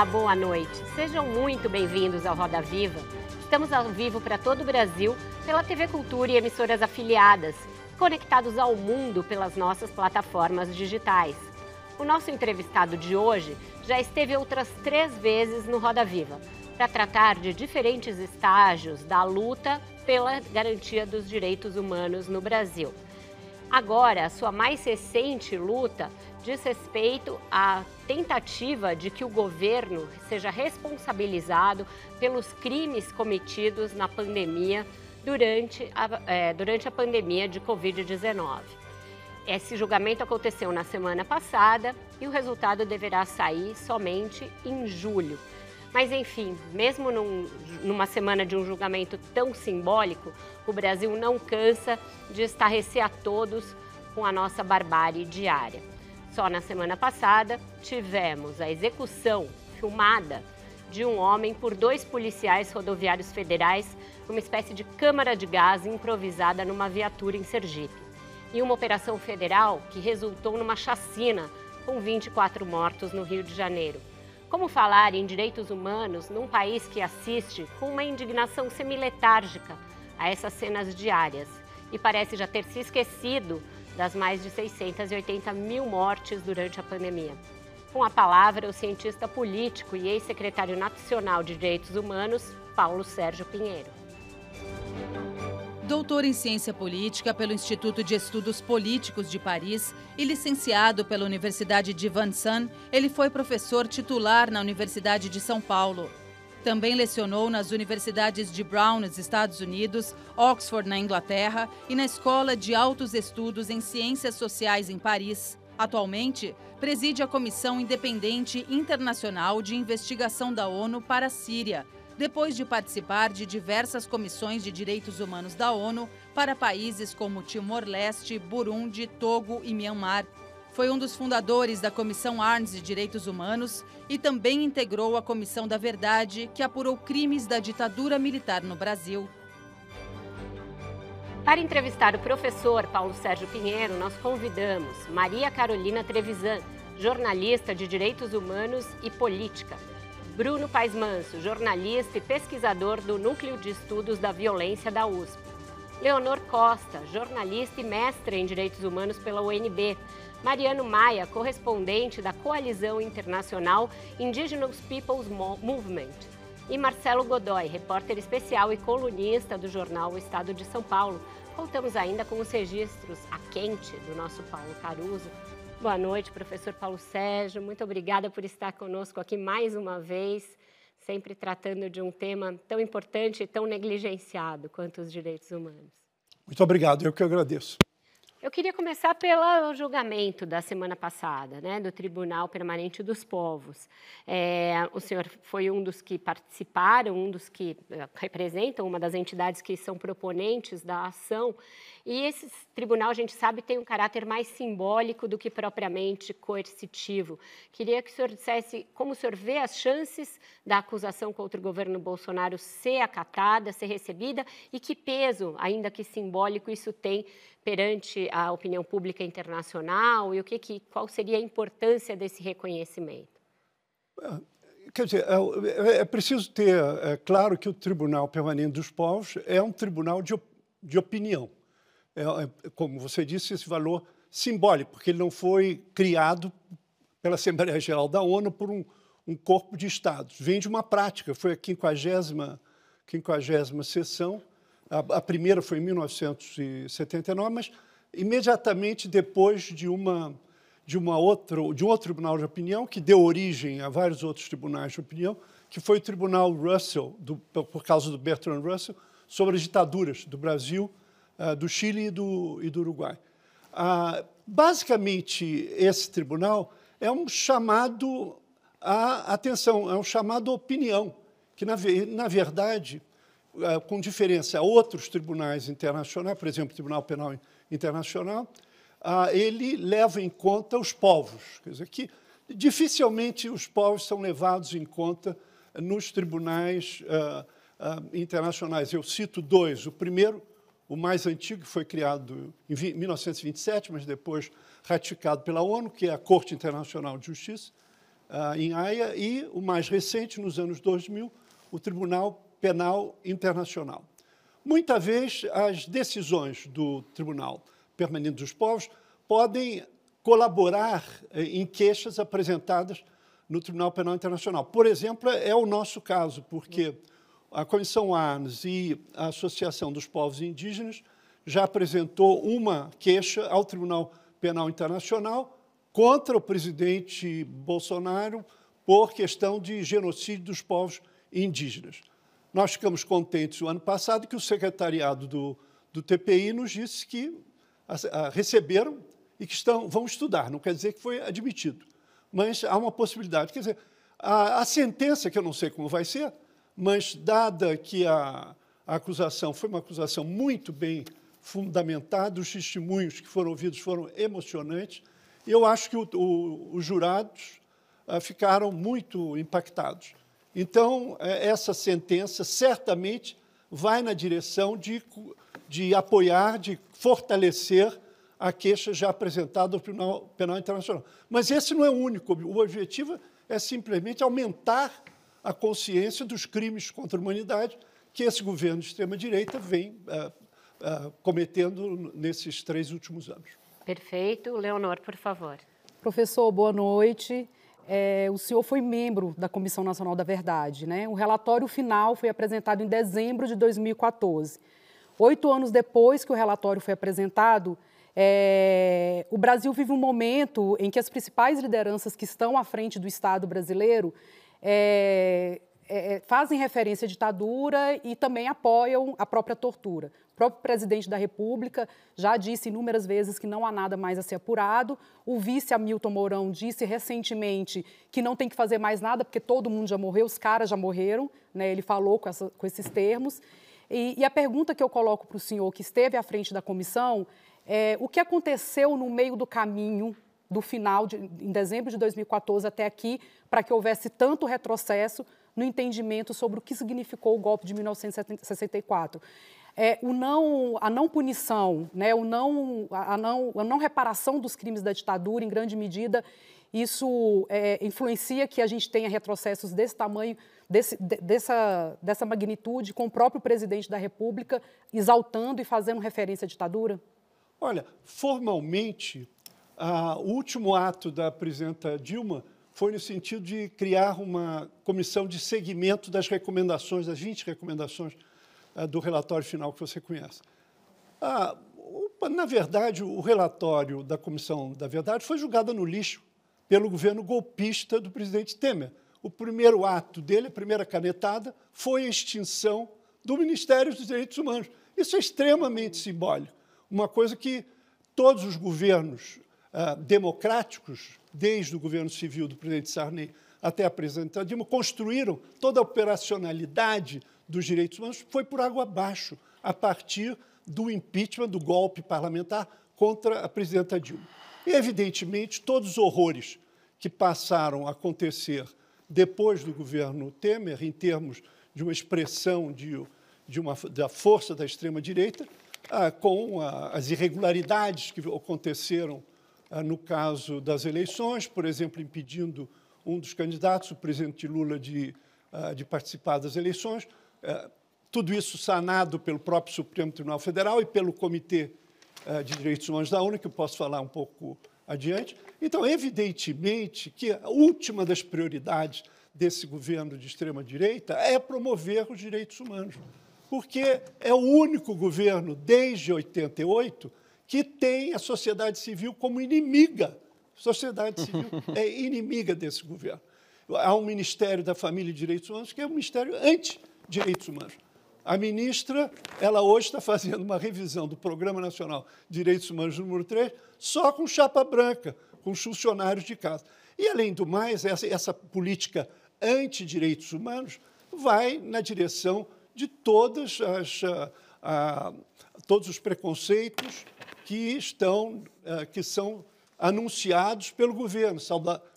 Olá, boa noite. Sejam muito bem-vindos ao Roda Viva. Estamos ao vivo para todo o Brasil pela TV Cultura e emissoras afiliadas, conectados ao mundo pelas nossas plataformas digitais. O nosso entrevistado de hoje já esteve outras três vezes no Roda Viva para tratar de diferentes estágios da luta pela garantia dos direitos humanos no Brasil. Agora, a sua mais recente luta diz respeito à tentativa de que o governo seja responsabilizado pelos crimes cometidos na pandemia durante a, é, durante a pandemia de Covid-19. Esse julgamento aconteceu na semana passada e o resultado deverá sair somente em julho. Mas, enfim, mesmo num, numa semana de um julgamento tão simbólico, o Brasil não cansa de estarrecer a todos com a nossa barbárie diária. Só na semana passada tivemos a execução filmada de um homem por dois policiais rodoviários federais numa espécie de câmara de gás improvisada numa viatura em Sergipe. E uma operação federal que resultou numa chacina com 24 mortos no Rio de Janeiro. Como falar em direitos humanos num país que assiste com uma indignação semiletárgica a essas cenas diárias e parece já ter se esquecido das mais de 680 mil mortes durante a pandemia. Com a palavra, o cientista político e ex-secretário nacional de Direitos Humanos, Paulo Sérgio Pinheiro. Doutor em Ciência Política pelo Instituto de Estudos Políticos de Paris e licenciado pela Universidade de Vincennes, ele foi professor titular na Universidade de São Paulo. Também lecionou nas universidades de Brown, nos Estados Unidos, Oxford, na Inglaterra, e na Escola de Altos Estudos em Ciências Sociais, em Paris. Atualmente, preside a Comissão Independente Internacional de Investigação da ONU para a Síria, depois de participar de diversas comissões de direitos humanos da ONU para países como Timor-Leste, Burundi, Togo e Myanmar. Foi um dos fundadores da Comissão Arns de Direitos Humanos e também integrou a Comissão da Verdade, que apurou crimes da ditadura militar no Brasil. Para entrevistar o professor Paulo Sérgio Pinheiro, nós convidamos Maria Carolina Trevisan, jornalista de Direitos Humanos e Política. Bruno Paes Manso, jornalista e pesquisador do Núcleo de Estudos da Violência da USP. Leonor Costa, jornalista e mestre em Direitos Humanos pela UNB. Mariano Maia, correspondente da Coalizão Internacional Indigenous Peoples Movement, e Marcelo Godoy, repórter especial e colunista do jornal O Estado de São Paulo. Contamos ainda com os registros a quente do nosso Paulo Caruso. Boa noite, professor Paulo Sérgio. Muito obrigada por estar conosco aqui mais uma vez, sempre tratando de um tema tão importante e tão negligenciado quanto os direitos humanos. Muito obrigado, eu que agradeço. Eu queria começar pelo julgamento da semana passada, né, do Tribunal Permanente dos Povos. É, o senhor foi um dos que participaram, um dos que eh, representam uma das entidades que são proponentes da ação. E esse tribunal, a gente sabe, tem um caráter mais simbólico do que propriamente coercitivo. Queria que o senhor dissesse como o senhor vê as chances da acusação contra o governo Bolsonaro ser acatada, ser recebida, e que peso, ainda que simbólico, isso tem perante a opinião pública internacional e o que, que qual seria a importância desse reconhecimento? É, quer dizer, é, é preciso ter é, claro que o Tribunal Permanente dos Povos é um tribunal de, de opinião. É, é, como você disse, esse valor simbólico, porque ele não foi criado pela Assembleia Geral da ONU por um, um corpo de estados. Vem de uma prática, foi a 50 50 sessão a, a primeira foi em 1979, mas imediatamente depois de uma de uma outra de um outro tribunal de opinião que deu origem a vários outros tribunais de opinião, que foi o Tribunal Russell, do, por causa do Bertrand Russell, sobre as ditaduras do Brasil, do Chile e do, e do Uruguai. Uh, basicamente, esse tribunal é um chamado à atenção, é um chamado à opinião, que, na, na verdade, é, com diferença a outros tribunais internacionais, por exemplo, o Tribunal Penal Internacional, ah, ele leva em conta os povos. Quer dizer, que dificilmente os povos são levados em conta nos tribunais ah, ah, internacionais. Eu cito dois. O primeiro, o mais antigo, que foi criado em 1927, mas depois ratificado pela ONU, que é a Corte Internacional de Justiça, em Haia, e o mais recente, nos anos 2000, o Tribunal Penal Internacional. Muita vez as decisões do Tribunal Permanente dos Povos podem colaborar eh, em queixas apresentadas no Tribunal Penal Internacional. Por exemplo, é o nosso caso, porque a Comissão ARNS e a Associação dos Povos Indígenas já apresentou uma queixa ao Tribunal Penal Internacional contra o presidente Bolsonaro por questão de genocídio dos povos indígenas. Nós ficamos contentes o ano passado que o secretariado do, do TPI nos disse que a, a, receberam e que estão, vão estudar. Não quer dizer que foi admitido, mas há uma possibilidade. Quer dizer, a, a sentença, que eu não sei como vai ser, mas dada que a, a acusação foi uma acusação muito bem fundamentada, os testemunhos que foram ouvidos foram emocionantes, eu acho que o, o, os jurados ah, ficaram muito impactados. Então, é, essa sentença certamente vai na direção de, de apoiar, de fortalecer a queixa já apresentada ao Tribunal Penal Internacional. Mas esse não é o único. O objetivo é simplesmente aumentar a consciência dos crimes contra a humanidade que esse governo de extrema-direita vem uh, uh, cometendo nesses três últimos anos. Perfeito. Leonor, por favor. Professor, boa noite. É, o senhor foi membro da Comissão Nacional da Verdade. Né? O relatório final foi apresentado em dezembro de 2014. Oito anos depois que o relatório foi apresentado, é, o Brasil vive um momento em que as principais lideranças que estão à frente do Estado brasileiro é, é, é, fazem referência à ditadura e também apoiam a própria tortura. O próprio presidente da República já disse inúmeras vezes que não há nada mais a ser apurado. O vice Hamilton Mourão disse recentemente que não tem que fazer mais nada porque todo mundo já morreu, os caras já morreram. Né? Ele falou com, essa, com esses termos. E, e a pergunta que eu coloco para o senhor que esteve à frente da comissão é o que aconteceu no meio do caminho do final, de, em dezembro de 2014 até aqui, para que houvesse tanto retrocesso no entendimento sobre o que significou o golpe de 1964. É, o não, a não punição, né, o não, a, não, a não reparação dos crimes da ditadura, em grande medida, isso é, influencia que a gente tenha retrocessos desse tamanho, desse, dessa, dessa magnitude, com o próprio presidente da República exaltando e fazendo referência à ditadura? Olha, formalmente, o último ato da presidenta Dilma foi no sentido de criar uma comissão de seguimento das recomendações, das 20 recomendações ah, do relatório final que você conhece. Na verdade, o relatório da Comissão da Verdade foi julgado no lixo pelo governo golpista do presidente Temer. O primeiro ato dele, a primeira canetada, foi a extinção do Ministério dos Direitos Humanos. Isso é extremamente simbólico. Uma coisa que todos os governos uh, democráticos, desde o governo civil do presidente Sarney até a presidenta Dilma, construíram toda a operacionalidade dos direitos humanos, foi por água abaixo, a partir do impeachment, do golpe parlamentar contra a presidenta Dilma. E, evidentemente, todos os horrores que passaram a acontecer depois do governo Temer, em termos de uma expressão de, de uma, da força da extrema-direita, ah, com ah, as irregularidades que aconteceram ah, no caso das eleições, por exemplo, impedindo um dos candidatos, o presidente Lula, de, ah, de participar das eleições. Ah, tudo isso sanado pelo próprio Supremo Tribunal Federal e pelo Comitê de Direitos Humanos da ONU, que eu posso falar um pouco adiante. Então, evidentemente que a última das prioridades desse governo de extrema-direita é promover os direitos humanos, porque é o único governo, desde 88, que tem a sociedade civil como inimiga. A sociedade civil é inimiga desse governo. Há um Ministério da Família e Direitos Humanos que é um ministério anti-direitos humanos. A ministra, ela hoje está fazendo uma revisão do Programa Nacional de Direitos Humanos número 3, só com chapa branca, com os funcionários de casa. E, além do mais, essa, essa política anti-direitos humanos vai na direção de todas as, a, a, todos os preconceitos que estão, a, que são anunciados pelo governo.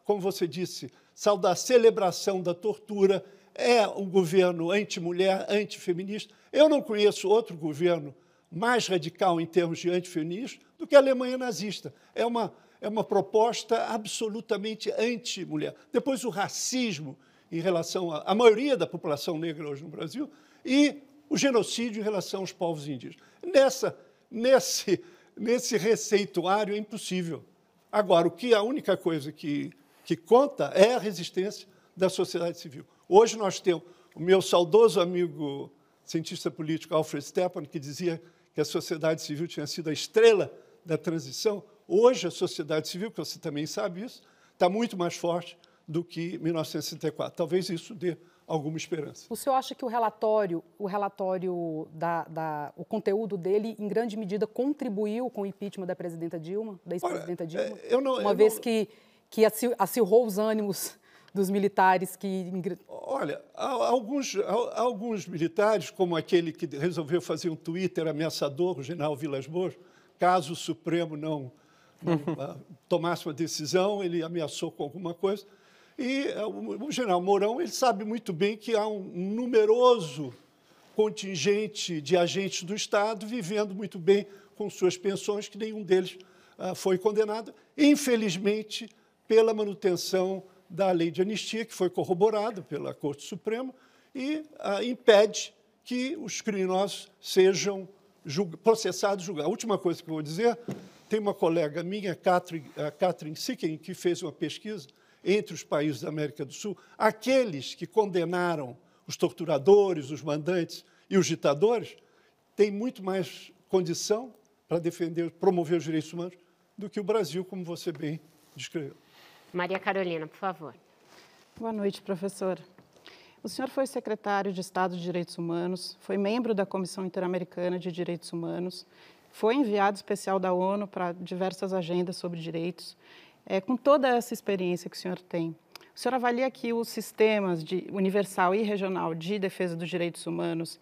Como você disse, saudar celebração da tortura, é um governo anti-mulher, anti-feminista. Eu não conheço outro governo mais radical em termos de antifeminismo do que a Alemanha nazista. É uma, é uma proposta absolutamente anti-mulher. Depois, o racismo em relação à, à maioria da população negra hoje no Brasil e o genocídio em relação aos povos indígenas. Nessa, nesse, nesse receituário é impossível. Agora, o que a única coisa que, que conta é a resistência da sociedade civil. Hoje nós temos o meu saudoso amigo cientista político Alfred Stepan, que dizia que a sociedade civil tinha sido a estrela da transição. Hoje, a sociedade civil, que você também sabe isso, está muito mais forte do que 1964. Talvez isso dê alguma esperança. O senhor acha que o relatório, o relatório da, da, o conteúdo dele, em grande medida, contribuiu com o impeachment da presidenta Dilma, da ex-presidenta Dilma? É, eu não, uma eu vez não... que, que acirrou os ânimos dos militares que. Olha, alguns, alguns militares, como aquele que resolveu fazer um Twitter ameaçador, o general Vilas Boas, caso o Supremo não, não ah, tomasse uma decisão, ele ameaçou com alguma coisa. E ah, o, general Mourão ele sabe muito bem que há um numeroso contingente de agentes do Estado vivendo muito bem com suas pensões, que nenhum deles ah, foi condenado, infelizmente, pela manutenção da lei de anistia, que foi corroborada pela Corte Suprema, e ah, impede que os criminosos sejam julg processados e julgados. A última coisa que eu vou dizer, tem uma colega minha, Catherine, Catherine Sicken, que fez uma pesquisa entre os países da América do Sul, aqueles que condenaram os torturadores, os mandantes e os ditadores, têm muito mais condição para defender, promover os direitos humanos do que o Brasil, como você bem descreveu. Maria Carolina, por favor. Boa noite, professor. O senhor foi secretário de Estado de Direitos Humanos, foi membro da Comissão Interamericana de Direitos Humanos, foi enviado especial da ONU para diversas agendas sobre direitos. É, com toda essa experiência que o senhor tem, o senhor avalia que os sistemas de universal e regional de defesa dos direitos humanos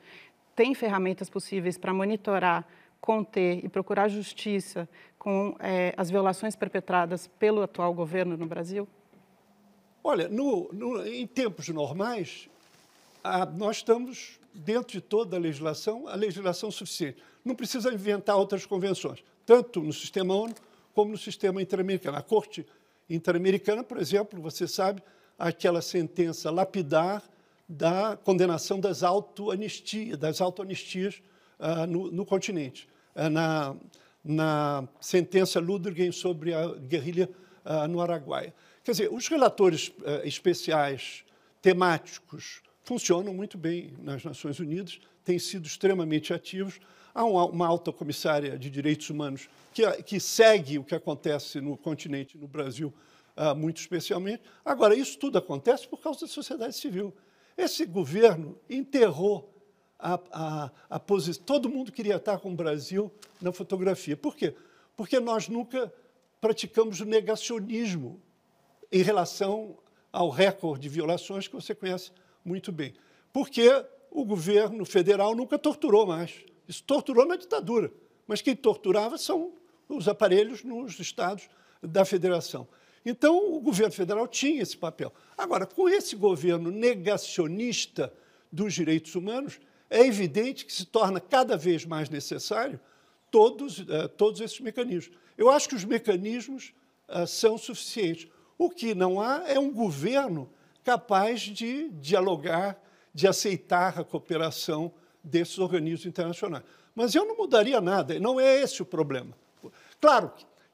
têm ferramentas possíveis para monitorar, conter e procurar justiça com é, as violações perpetradas pelo atual governo no Brasil? Olha, no, no, em tempos normais, a, nós estamos dentro de toda a legislação, a legislação suficiente. Não precisa inventar outras convenções, tanto no sistema ONU como no sistema interamericano. A Corte Interamericana, por exemplo, você sabe, aquela sentença lapidar da condenação das autoanistias, das autoanistias uh, no, no, continente. Uh, na, na sentença Ludwig sobre a guerrilha uh, no Araguaia. Quer dizer, os relatores uh, especiais temáticos funcionam muito bem nas Nações Unidas, têm sido extremamente ativos. Há uma, alta comissária de direitos humanos que, que, segue o que acontece no continente, no Brasil, uh, muito especialmente. Agora, isso tudo acontece por causa da sociedade civil. Esse governo enterrou a, a, a posição. Todo mundo queria estar com o Brasil na fotografia. Por quê? Porque nós nunca praticamos o negacionismo em relação ao recorde de violações que você conhece muito bem. Porque o governo federal nunca torturou mais. Isso torturou na ditadura. Mas quem torturava são os aparelhos nos estados da federação. Então, o governo federal tinha esse papel. Agora, com esse governo negacionista dos direitos humanos, é evidente que se torna cada vez mais necessário todos, uh, todos esses mecanismos. Eu acho que os mecanismos uh, são suficientes. O que não há é um governo capaz de dialogar, de aceitar a cooperação desses organismos internacionais. Mas eu não mudaria nada, não é esse o problema. Claro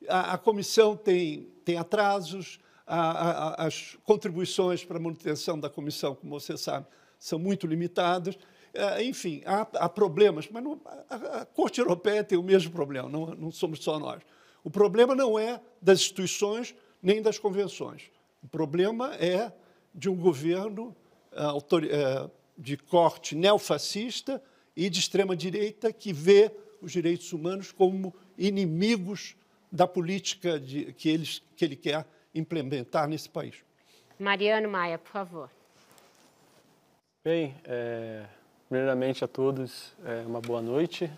a, a comissão tem, tem atrasos, a, as contribuições para a manutenção da comissão, como você sabe, são muito limitadas. É, enfim, há, há problemas, mas não, a, a, Corte Europeia tem o mesmo problema, não, não somos só nós. O problema não é das instituições nem das convenções. O problema é de um governo uh, de corte neofascista e de extrema-direita que vê os direitos humanos como inimigos da política de, que, eles, que ele quer implementar nesse país. Mariano Maia, por favor. Bem, é, primeiramente a todos, é, uma boa noite.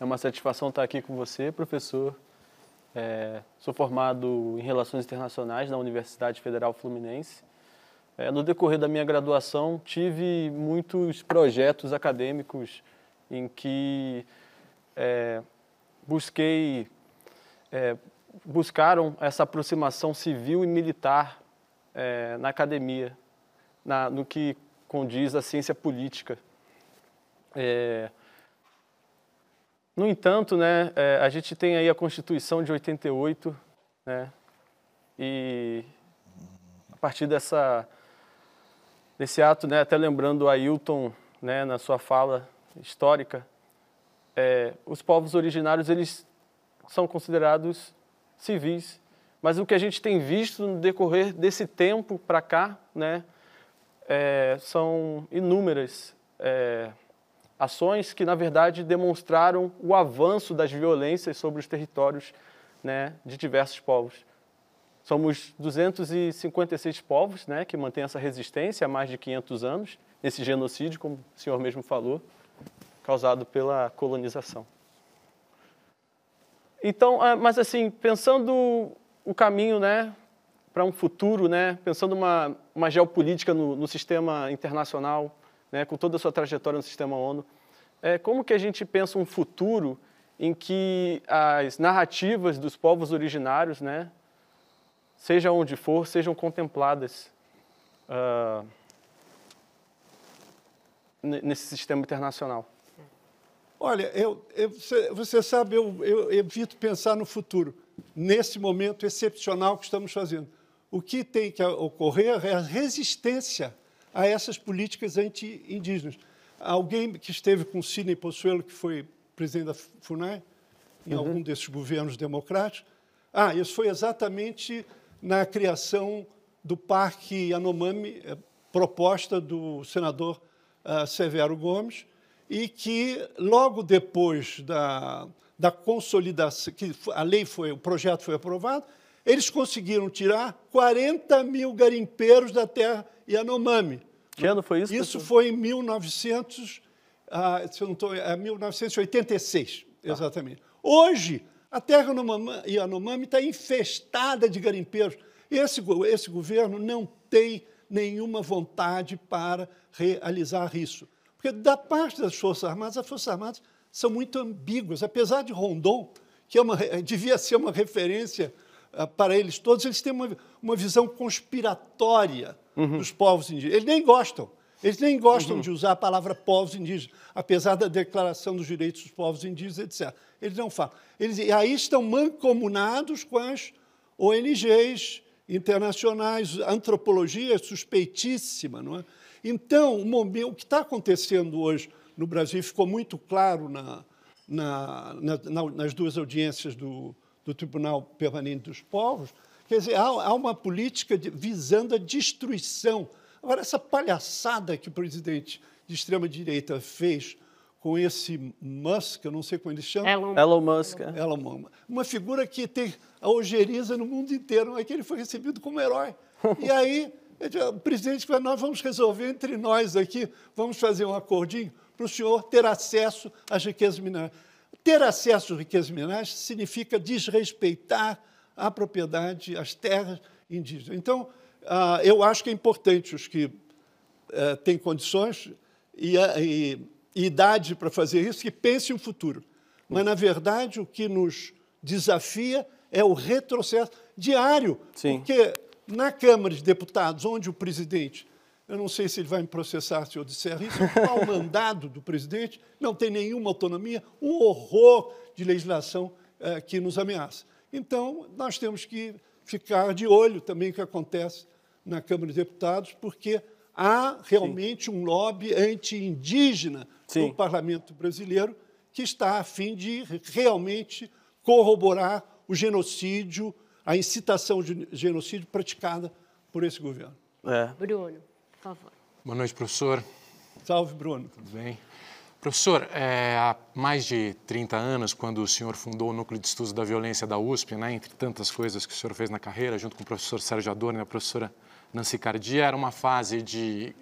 É uma satisfação estar aqui com você, professor. É, sou formado em Relações Internacionais na Universidade Federal Fluminense. É, no decorrer da minha graduação, tive muitos projetos acadêmicos em que é, busquei é, buscaram essa aproximação civil e militar é, na academia, na, no que condiz à ciência política. É, no entanto, né, é, a gente tem aí a Constituição de 88, né, e a partir dessa, desse ato, né, até lembrando a Ailton né, na sua fala histórica, é, os povos originários eles são considerados civis. Mas o que a gente tem visto no decorrer desse tempo para cá, né, é, são inúmeras é, ações que, na verdade, demonstraram o avanço das violências sobre os territórios né, de diversos povos. Somos 256 povos né, que mantêm essa resistência há mais de 500 anos, nesse genocídio, como o senhor mesmo falou, causado pela colonização. Então, ah, mas assim, pensando o caminho, né, para um futuro, né, pensando uma, uma geopolítica no, no sistema internacional, né, com toda a sua trajetória no sistema ONU, é, como que a gente pensa um futuro em que as narrativas dos povos originários, né, seja onde for, sejam contempladas uh, nesse sistema internacional? Olha, eu, eu, você sabe, eu, eu evito pensar no futuro, nesse momento excepcional que estamos fazendo. O que tem que ocorrer é a resistência a essas políticas anti-indígenas. Alguém que esteve com Sidney Possuelo, que foi presidente da FUNAI, em uhum. algum desses governos democráticos, ah, isso foi exatamente na criação do Parque Yanomami, eh, proposta do senador uh, Severo Gomes, e que logo depois da, da consolidação, que a lei foi, o projeto foi aprovado, eles conseguiram tirar 40 mil garimpeiros da terra Yanomami. Que ano foi isso? Isso foi em 1900, ah, se eu não estou, é 1986, tá. exatamente. Hoje, a terra Yanomami está infestada de garimpeiros. Esse, esse governo não tem nenhuma vontade para realizar isso. Porque da parte das Forças Armadas, as Forças Armadas são muito ambíguas. Apesar de Rondon, que é uma, devia ser uma referência uh, para eles todos, eles têm uma, uma visão conspiratória uhum. dos povos indígenas. Eles nem gostam. Eles nem gostam uhum. de usar a palavra povos indígenas, apesar da Declaração dos Direitos dos Povos Indígenas, etc. Eles não falam. Eles, e aí estão mancomunados com as ONGs internacionais, antropologia suspeitíssima, não é? Então, o que está acontecendo hoje no Brasil ficou muito claro na, na, na, nas duas audiências do, do, Tribunal Permanente dos Povos. Quer dizer, há, há uma política de, visando a destruição. Agora, essa palhaçada que o presidente de extrema-direita fez com esse Musk, eu não sei como ele chama. Elon, Elon Musk. É. Elon Musk. Uma figura que tem a ojeriza no mundo inteiro, é que ele foi recebido como herói. E aí o presidente falou, nós vamos resolver entre nós aqui, vamos fazer um acordinho para o senhor ter acesso às riquezas minerais. Ter acesso às riquezas minerais significa desrespeitar a propriedade, as terras indígenas. Então, ah, eu acho que é importante os que eh, têm condições e, e, e idade para fazer isso, que pensem no futuro. Mas, na verdade, o que nos desafia é o retrocesso diário. Sim. Porque na Câmara de Deputados, onde o presidente, eu não sei se ele vai me processar se eu disser isso, o mandado do presidente, não tem nenhuma autonomia, um horror de legislação eh, que nos ameaça. Então, nós temos que ficar de olho também o que acontece na Câmara de Deputados, porque há realmente Sim. um lobby anti-indígena no parlamento brasileiro que está a fim de realmente corroborar o genocídio a incitação de genocídio praticada por esse governo. É. Bruno, por favor. Boa noite, professor. Salve, Bruno. Tudo bem? Professor, é, há mais de 30 anos, quando o senhor fundou o Núcleo de Estudos da Violência da USP, né, entre tantas coisas que o senhor fez na carreira, junto com o professor Sérgio Adorno e a professora Nancy Cardia, era uma fase de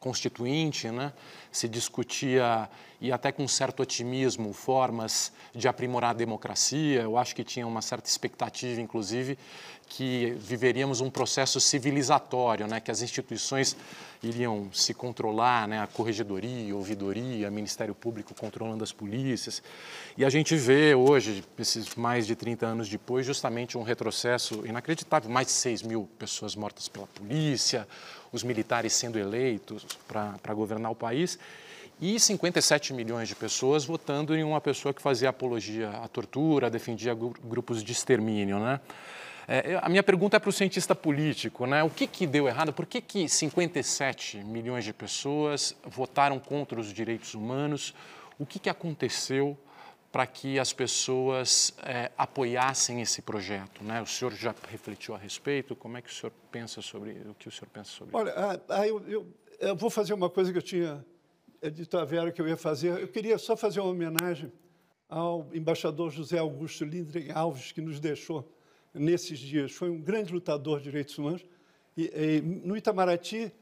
constituinte, né? se discutia, e até com certo otimismo, formas de aprimorar a democracia. Eu acho que tinha uma certa expectativa, inclusive, que viveríamos um processo civilizatório, né? que as instituições iriam se controlar, né? a corregedoria, a ouvidoria, o Ministério Público controlando as polícias. E a gente vê hoje, esses mais de 30 anos depois, justamente um retrocesso inacreditável. Mais de 6 mil pessoas mortas pela polícia, os militares sendo eleitos para governar o país e 57 milhões de pessoas votando em uma pessoa que fazia apologia à tortura, defendia grupos de extermínio, né? É, a minha pergunta é para o cientista político, né? O que, que deu errado? Por que, que 57 milhões de pessoas votaram contra os direitos humanos? O que, que aconteceu para que as pessoas é, apoiassem esse projeto? Né? O senhor já refletiu a respeito? Como é que o senhor pensa sobre o que o senhor pensa sobre Olha, isso? Olha, eu, eu, eu, vou fazer uma coisa que eu tinha dito a Vera que eu ia fazer. Eu queria só fazer uma homenagem ao embaixador José Augusto Lindgren Alves, que nos deixou nesses dias. Foi um grande lutador de direitos humanos. E, e no Itamaraty,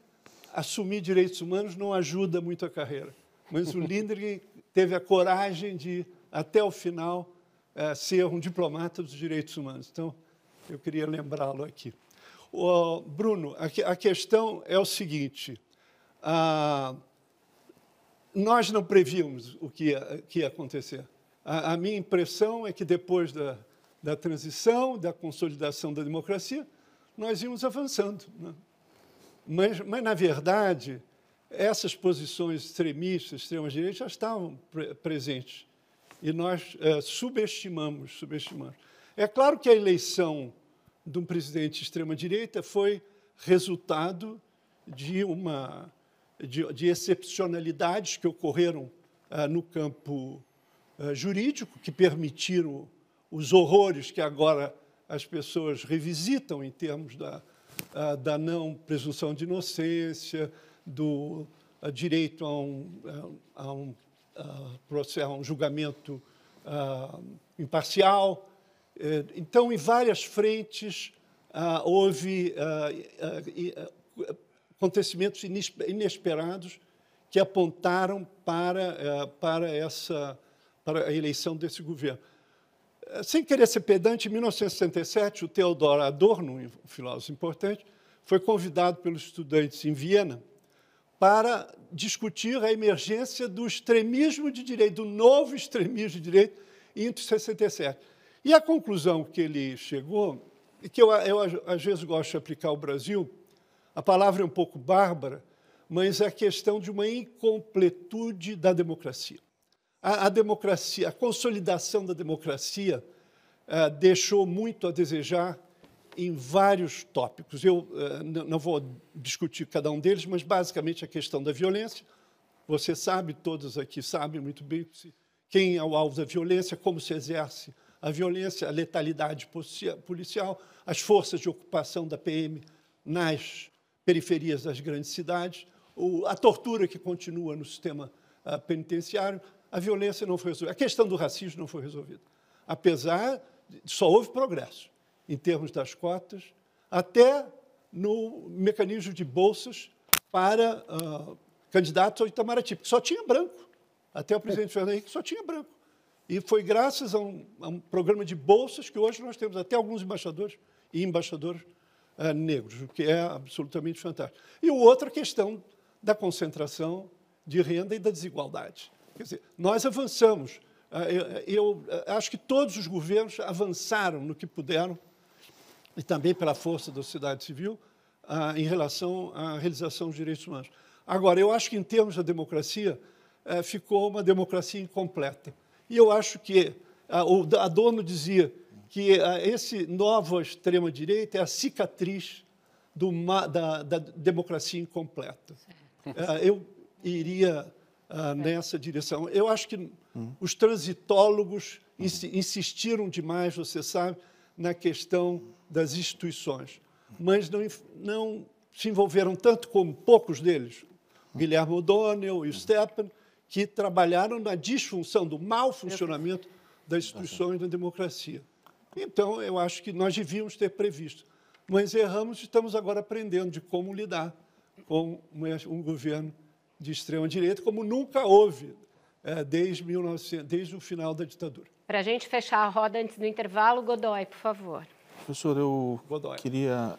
assumir direitos humanos não ajuda muito a carreira. Mas o Lindgren teve a coragem de até o final, é, ser um diplomata dos direitos humanos. Então, eu queria lembrá-lo aqui. O, Bruno, a, a, questão é o seguinte: a, nós não prevíamos o que ia, que ia acontecer. A, a, minha impressão é que depois da, da transição, da consolidação da democracia, nós íamos avançando. Né? Mas, mas, na verdade, essas posições extremistas, extremas-direitas, já estavam pre presentes e nós é, subestimamos, subestimamos. É claro que a eleição de um presidente de extrema-direita foi resultado de uma de, de excepcionalidades que ocorreram ah, no campo ah, jurídico, que permitiram os horrores que agora as pessoas revisitam em termos da, da não presunção de inocência, do direito a um, a um um julgamento uh, imparcial. Eh, então, em várias frentes, uh, houve acontecimentos inesperados que apontaram para, para, essa, para a eleição desse governo. Sem querer ser pedante, em 1967, o Theodor Adorno, um filósofo importante, foi convidado pelos estudantes em Viena para discutir a emergência do extremismo de direito, do novo extremismo de direito, entre 67. E a conclusão que ele chegou, e que eu, eu às vezes gosto de aplicar ao Brasil, a palavra é um pouco bárbara, mas é a questão de uma incompletude da democracia. A, a democracia, a consolidação da democracia uh, deixou muito a desejar em vários tópicos. Eu uh, não vou discutir cada um deles, mas basicamente a questão da violência. Você sabe, todos aqui sabem muito bem quem é o alvo da violência, como se exerce a violência, a letalidade policial, as forças de ocupação da PM nas periferias das grandes cidades, a tortura que continua no sistema uh, penitenciário. A violência não foi resolvida. A questão do racismo não foi resolvida. Apesar de só houve progresso em termos das cotas, até no mecanismo de bolsas para uh, candidatos ao Itamaraty, porque só tinha branco. Até o presidente Fernando Henrique só tinha branco. E foi graças a um, a um, programa de bolsas que hoje nós temos até alguns embaixadores e embaixadores uh, negros, o que é absolutamente fantástico. E outra questão da concentração de renda e da desigualdade. Quer dizer, nós avançamos. Uh, eu, eu acho que todos os governos avançaram no que puderam e também pela força da sociedade civil ah, em relação à realização dos direitos humanos. Agora, eu acho que, em termos da democracia, eh, ficou uma democracia incompleta. E eu acho que ah, o Adorno dizia que ah, esse nova extrema-direita é a cicatriz do, da, da, democracia incompleta. Ah, eu iria ah, nessa direção. Eu acho que os transitólogos insistiram demais, você sabe, na questão das instituições, mas não, não se envolveram tanto como poucos deles, Guilherme O'Donnell e o Steppen, que trabalharam na disfunção, do mau funcionamento das instituições da democracia. Então, eu acho que nós devíamos ter previsto. Mas erramos e estamos agora aprendendo de como lidar com um governo de extrema-direita, como nunca houve é, desde, 1900, desde o final da ditadura. Para a gente fechar a roda antes do intervalo, Godoy, por favor. Professor, eu Godoy. queria.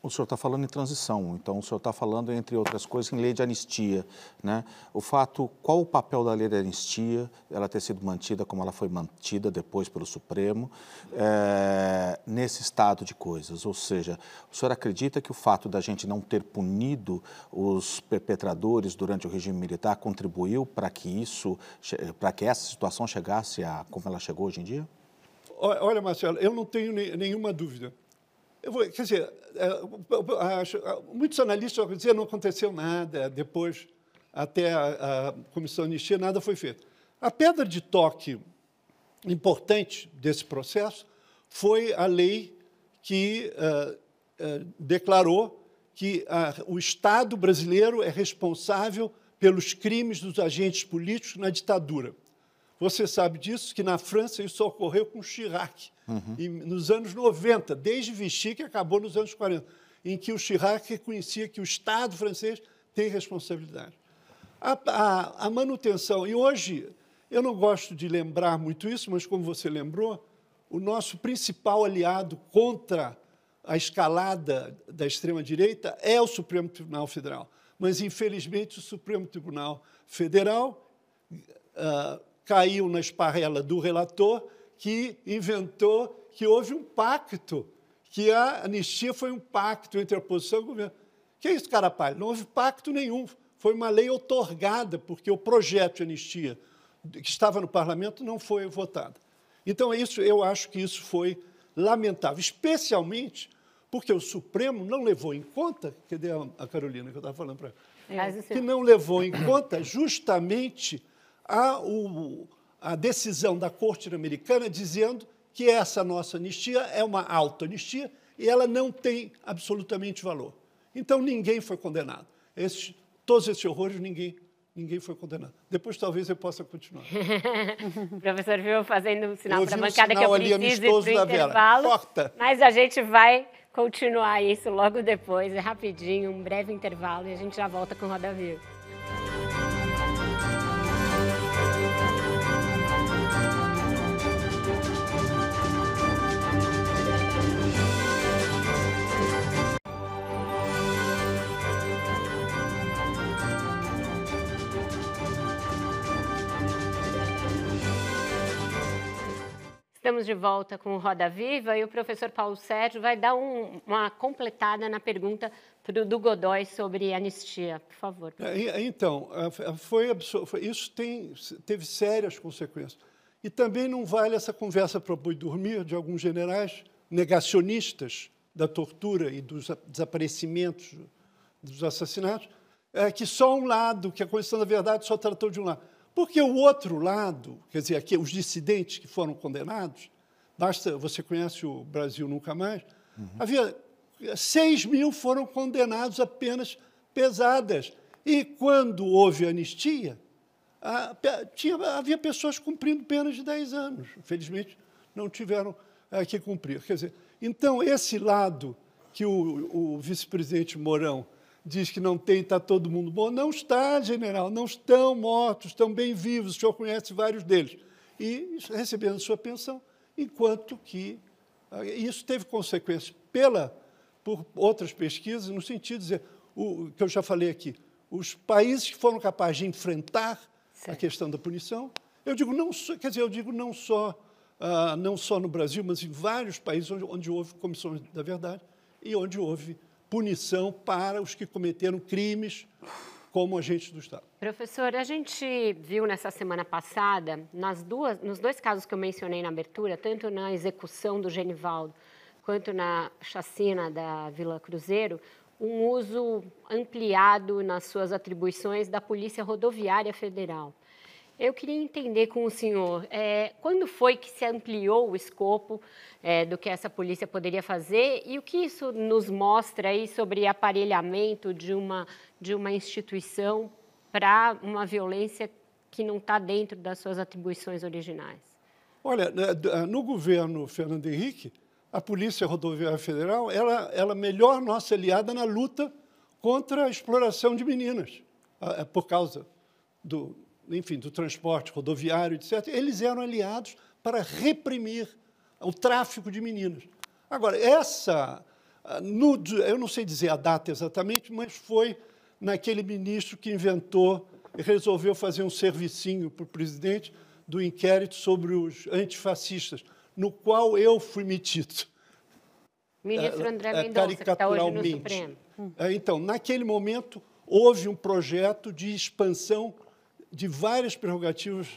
O senhor está falando em transição, então o senhor está falando, entre outras coisas, em lei de anistia. Né? O fato, qual o papel da lei de anistia, ela ter sido mantida como ela foi mantida depois pelo Supremo, é, nesse estado de coisas? Ou seja, o senhor acredita que o fato da gente não ter punido os perpetradores durante o regime militar contribuiu para que isso, para que essa situação chegasse a como ela chegou hoje em dia? Olha, Marcelo, eu não tenho nenhuma dúvida. Vou, quer dizer, é, acho, muitos analistas vão dizer não aconteceu nada depois, até a, a Comissão Anistia, nada foi feito. A pedra de toque importante desse processo foi a lei que uh, uh, declarou que o Estado brasileiro é responsável pelos crimes dos agentes políticos na ditadura. Você sabe disso, que na França isso ocorreu com Chirac, uhum. e, nos anos 90, desde Vichy, que acabou nos anos 40, em que o Chirac reconhecia que o Estado francês tem responsabilidade. A, a, a manutenção, e hoje eu não gosto de lembrar muito isso, mas como você lembrou, o nosso principal aliado contra a escalada da extrema-direita é o Supremo Tribunal Federal. Mas, infelizmente, o Supremo Tribunal Federal uh, caiu na esparrela do relator, que inventou que houve um pacto, que a anistia foi um pacto entre a oposição e o governo. Que é isso, Carapalho? Não houve pacto nenhum. Foi uma lei otorgada, porque o projeto de anistia que estava no parlamento não foi votado. Então, é isso, eu acho que isso foi lamentável, especialmente porque o Supremo não levou em conta, cadê a Carolina que eu estava falando para ela? É, que não levou em conta justamente a, o, a decisão da Corte Americana dizendo que essa nossa anistia é uma autoanistia e ela não tem absolutamente valor. Então, ninguém foi condenado. Esses, todos esses horrores, ninguém, ninguém foi condenado. Depois, talvez, eu possa continuar. o professor viu fazendo um sinal para a bancada que eu preciso ir para o intervalo. Corta. Mas a gente vai continuar isso logo depois, é rapidinho, um breve intervalo, e a gente já volta com o Roda Viva. Estamos de volta com o Roda Viva e o professor Paulo Sérgio vai dar um, uma completada na pergunta do Godoy sobre anistia. Por favor. É, então, foi, foi, isso tem, teve sérias consequências. E também não vale essa conversa para boi dormir de alguns generais negacionistas da tortura e dos desaparecimentos, dos assassinatos, é que só um lado, que a Constituição da Verdade só tratou de um lado. Porque o outro lado, quer dizer, aqui, os dissidentes que foram condenados, basta, você conhece o Brasil Nunca Mais, uhum. havia 6 mil foram condenados a penas pesadas. E quando houve anistia, tinha, havia pessoas cumprindo penas de 10 anos. Infelizmente, não tiveram é, que cumprir. Quer dizer, então, esse lado que o, o vice-presidente Mourão diz que não tem, está todo mundo bom. Não está, general, não estão mortos, estão bem vivos, o senhor conhece vários deles. E recebendo sua pensão, enquanto que ah, isso teve consequências pela, por outras pesquisas, no sentido de dizer, o que eu já falei aqui, os países que foram capazes de enfrentar certo. a questão da punição, eu digo não só, quer dizer, eu digo não só, uh, não só no Brasil, mas em vários países onde, onde houve comissões da verdade e onde houve punição para os que cometeram crimes como agentes do Estado. Professor, a gente viu nessa semana passada, nas duas, nos dois casos que eu mencionei na abertura, tanto na execução do Genivaldo quanto na chacina da Vila Cruzeiro, um uso ampliado nas suas atribuições da Polícia Rodoviária Federal. Eu queria entender com o senhor, é, quando foi que se ampliou o escopo é, do que essa polícia poderia fazer e o que isso nos mostra aí sobre aparelhamento de uma, de uma instituição para uma violência que não está dentro das suas atribuições originais? Olha, né, ah, no governo Fernando Henrique, a Polícia Rodoviária Federal ela, ela melhor nossa aliada na luta contra a exploração de meninas, é por causa do, enfim, do transporte rodoviário, etc. Eles eram aliados para reprimir o tráfico de meninas. Agora, essa, ah, no, eu não sei dizer a data exatamente, mas foi naquele ministro que inventou e resolveu fazer um servicinho para o presidente do inquérito sobre os antifascistas, no qual eu fui metido. Ministro André é, Mendonça, que está hoje no Supremo. É, então, naquele momento, houve um projeto de expansão de várias prerrogativas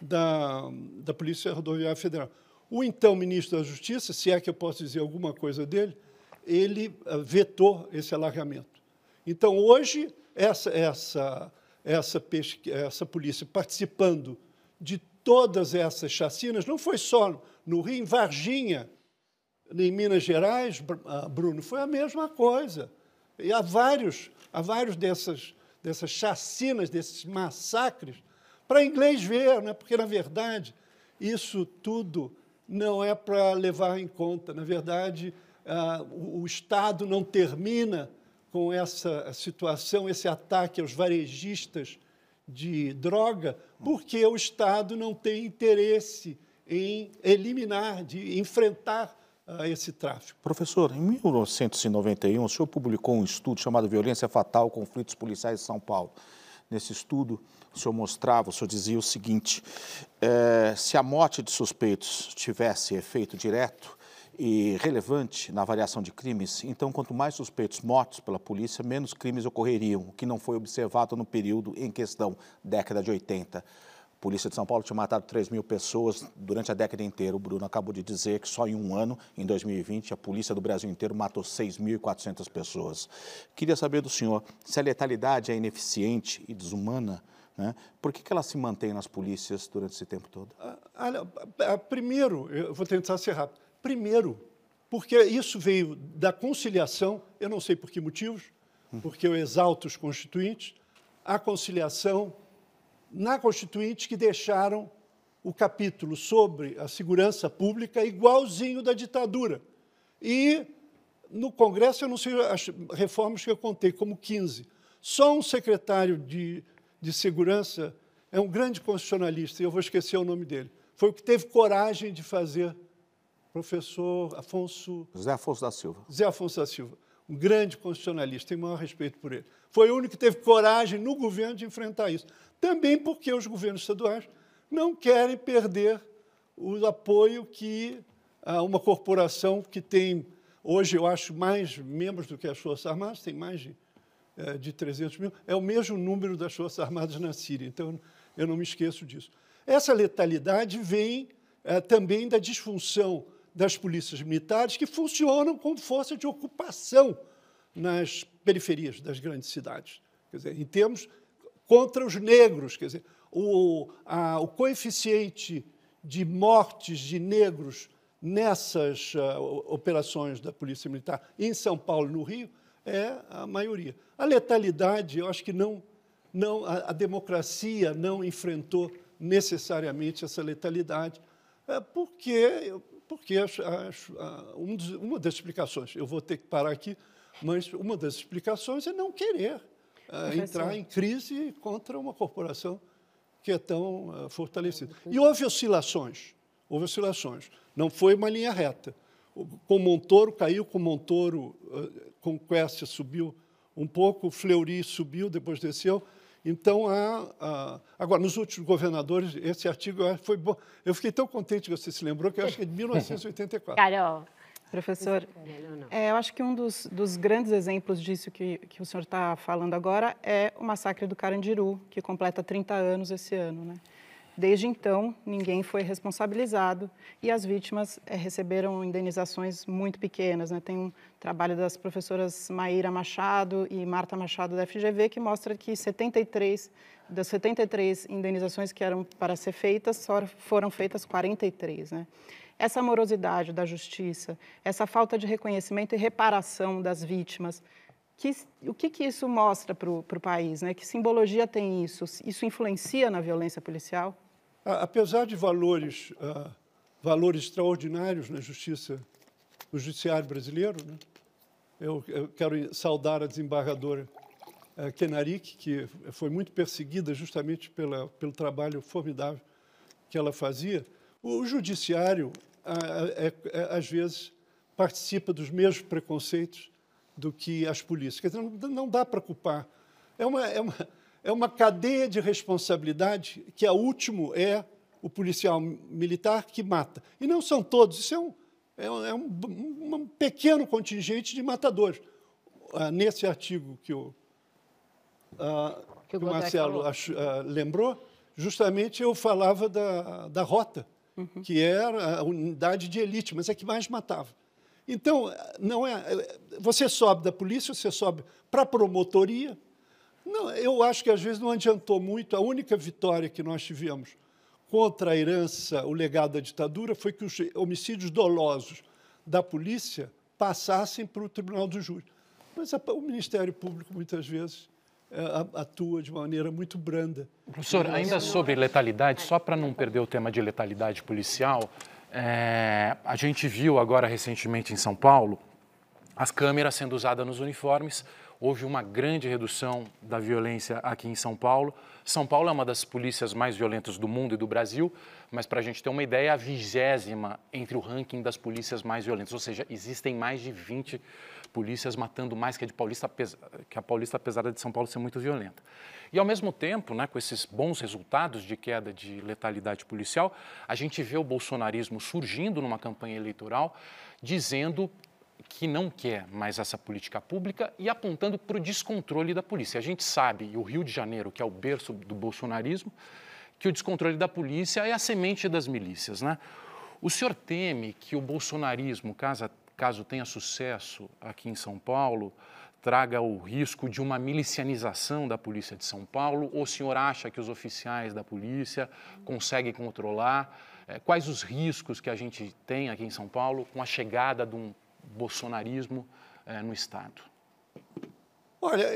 da, da Polícia Rodoviária Federal. O então ministro da Justiça, se é que eu posso dizer alguma coisa dele, ele eh, vetou esse alargamento. Então, hoje, essa, essa, essa, essa polícia participando de todas essas chacinas, não foi só no Rio, em Varginha, em Minas Gerais, ah, Bruno, foi a mesma coisa. E há vários, há vários dessas, dessas chacinas, desses massacres, para inglês ver, né? porque, na verdade, isso tudo não é para levar em conta. Na verdade, ah, o, o Estado não termina com essa situação, esse ataque aos varejistas de droga, porque o Estado não tem interesse em eliminar, de enfrentar uh, esse tráfico. Professor, em 1991, o senhor publicou um estudo chamado Violência Fatal, Conflitos Policiais em São Paulo. Nesse estudo, o senhor mostrava, o senhor dizia o seguinte, é, se a morte de suspeitos tivesse efeito direto, e relevante na variação de crimes, então quanto mais suspeitos mortos pela polícia, menos crimes ocorreriam, o que não foi observado no período em questão, década de 80. Polícia de São Paulo tinha matado 3 mil pessoas durante a década inteira. O Bruno acabou de dizer que só em um ano, em 2020, a Polícia do Brasil inteiro matou 6.400 pessoas. Queria saber do senhor se a letalidade é ineficiente e desumana, né? Por que, que ela se mantém nas polícias durante esse tempo todo? Ah, ah, primeiro, eu vou tentar ser rápido. Primeiro, porque isso veio da conciliação, eu não sei por que motivos, porque eu exalto os constituintes, a conciliação na Constituinte que deixaram o capítulo sobre a segurança pública igualzinho da ditadura. E no Congresso, eu não sei as reformas que eu contei, como 15. Só um secretário de, de segurança é um grande constitucionalista, e eu vou esquecer o nome dele. Foi o que teve coragem de fazer professor Afonso... José Afonso da Silva. José Afonso da Silva, um grande constitucionalista, tenho o maior respeito por ele. Foi o único que teve coragem no governo de enfrentar isso. Também porque os governos estaduais não querem perder o apoio que ah, uma corporação que tem, hoje eu acho, mais membros do que as Forças Armadas, tem mais de, é, de 300 mil, é o mesmo número das Forças Armadas na Síria, então eu não me esqueço disso. Essa letalidade vem é, também da disfunção das polícias militares que funcionam como força de ocupação nas periferias das grandes cidades. Quer dizer, em termos contra os negros, quer dizer, o, a, o coeficiente de mortes de negros nessas uh, operações da Polícia Militar em São Paulo no Rio é a maioria. A letalidade, eu acho que não, não a, a democracia não enfrentou necessariamente essa letalidade, é porque porque as, um dos, uma das explicações, eu vou ter que parar aqui, mas uma das explicações é não querer uh, entrar em crise contra uma corporação que é tão uh, fortalecida. E houve oscilações, houve oscilações. Não foi uma linha reta. Com Montoro caiu, com Montoro, uh, com Quest subiu um pouco, Fleury subiu, depois desceu. Então, há, há, agora, nos últimos governadores, esse artigo foi bom. Eu fiquei tão contente que você se lembrou, que eu acho que é de 1984. Carol. Professor, é, eu acho que um dos, dos grandes exemplos disso que, que o senhor está falando agora é o massacre do Carandiru, que completa 30 anos esse ano. Né? Desde então, ninguém foi responsabilizado e as vítimas é, receberam indenizações muito pequenas. Né? Tem um trabalho das professoras Maíra Machado e Marta Machado da FGV que mostra que 73 das 73 indenizações que eram para ser feitas, só foram feitas 43. Né? Essa morosidade da justiça, essa falta de reconhecimento e reparação das vítimas, que, o que, que isso mostra para o país? Né? Que simbologia tem isso? Isso influencia na violência policial? Apesar de valores, uh, valores extraordinários na justiça, no judiciário brasileiro, né? eu, eu, quero saudar a desembargadora uh, Kenarik, que foi muito perseguida justamente pela, pelo trabalho formidável que ela fazia. O judiciário, às vezes, participa dos mesmos preconceitos do que as polícias. Quer dizer, não, dá para culpar. É uma, é, uma, é uma cadeia de responsabilidade que a último é o policial militar que mata. E não são todos, isso é um, é um, é um, pequeno contingente de matadores. Ah, nesse artigo que o, ah, que o Marcelo ach, ah, lembrou, justamente eu falava da, da rota, uhum. que era a unidade de elite, mas é que mais matava. Então, não é, você sobe da polícia, você sobe para a promotoria. Não, eu acho que às vezes não adiantou muito. A única vitória que nós tivemos contra a herança, o legado da ditadura, foi que os homicídios dolosos da polícia passassem para o Tribunal do Júri. Mas o Ministério Público, muitas vezes, atua de maneira muito branda. Professor, ainda sobre letalidade, só para não perder o tema de letalidade policial, é, a gente viu agora recentemente em São Paulo as câmeras sendo usadas nos uniformes. Houve uma grande redução da violência aqui em São Paulo. São Paulo é uma das polícias mais violentas do mundo e do Brasil, mas para a gente ter uma ideia, é a vigésima entre o ranking das polícias mais violentas. Ou seja, existem mais de 20 polícias matando mais que a, de Paulista, que a Paulista, apesar de São Paulo ser muito violenta. E, ao mesmo tempo, né, com esses bons resultados de queda de letalidade policial, a gente vê o bolsonarismo surgindo numa campanha eleitoral dizendo que não quer mais essa política pública e apontando para o descontrole da polícia. A gente sabe, e o Rio de Janeiro, que é o berço do bolsonarismo, que o descontrole da polícia é a semente das milícias. Né? O senhor teme que o bolsonarismo, caso, caso tenha sucesso aqui em São Paulo, traga o risco de uma milicianização da polícia de São Paulo? Ou o senhor acha que os oficiais da polícia conseguem controlar? É, quais os riscos que a gente tem aqui em São Paulo com a chegada de um bolsonarismo é, no Estado? Olha,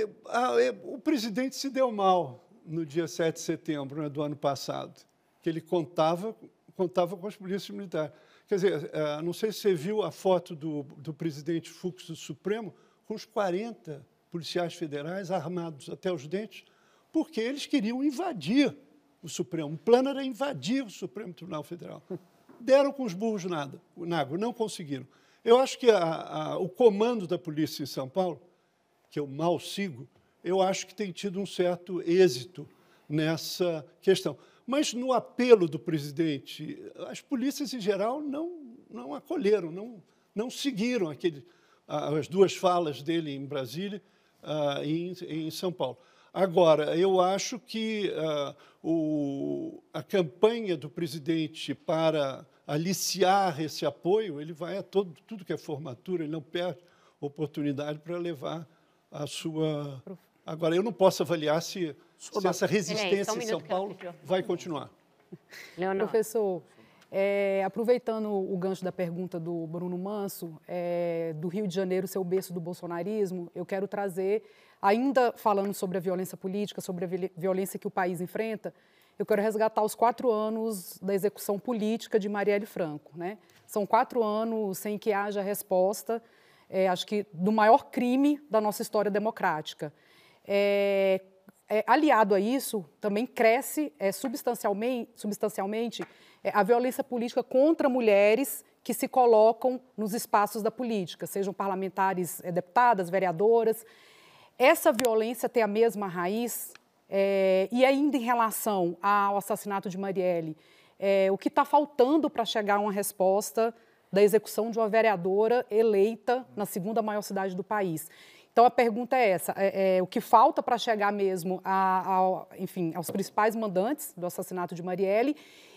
o presidente se deu mal no dia 7 de setembro né, do ano passado, que ele contava, contava com as polícias militares. Quer dizer, é, não sei se você viu a foto do, do presidente Fux do Supremo, com os 40 policiais federais armados até os dentes, porque eles queriam invadir o Supremo. O plano era invadir o Supremo Tribunal Federal. Deram com os burros nada, na água, não conseguiram. Eu acho que a, a, o comando da polícia em São Paulo, que eu mal sigo, eu acho que tem tido um certo êxito nessa questão. Mas no apelo do presidente, as polícias em geral não, não acolheram, não, não seguiram aquele, as duas falas dele em Brasília e em, em São Paulo. Agora, eu acho que uh, o, a campanha do presidente para aliciar esse apoio, ele vai a todo, tudo que é formatura, ele não perde oportunidade para levar a sua. Agora, eu não posso avaliar se, se essa resistência em São Paulo vai continuar. Leonor. Professor, é, aproveitando o gancho da pergunta do Bruno Manso, é, do Rio de Janeiro ser o berço do bolsonarismo, eu quero trazer, ainda falando sobre a violência política, sobre a violência que o país enfrenta, eu quero resgatar os quatro anos da execução política de Marielle Franco. Né? São quatro anos sem que haja resposta, é, acho que, do maior crime da nossa história democrática. É, é, aliado a isso, também cresce é, substancialmente, substancialmente é, a violência política contra mulheres que se colocam nos espaços da política, sejam parlamentares, é, deputadas, vereadoras. Essa violência tem a mesma raiz, é, e ainda em relação ao assassinato de Marielle, o que está faltando para chegar a uma resposta da execução de uma vereadora eleita na segunda maior cidade do país. Então a pergunta é essa: é, é, o que falta para chegar mesmo a, a, enfim, aos principais mandantes do assassinato de Marielle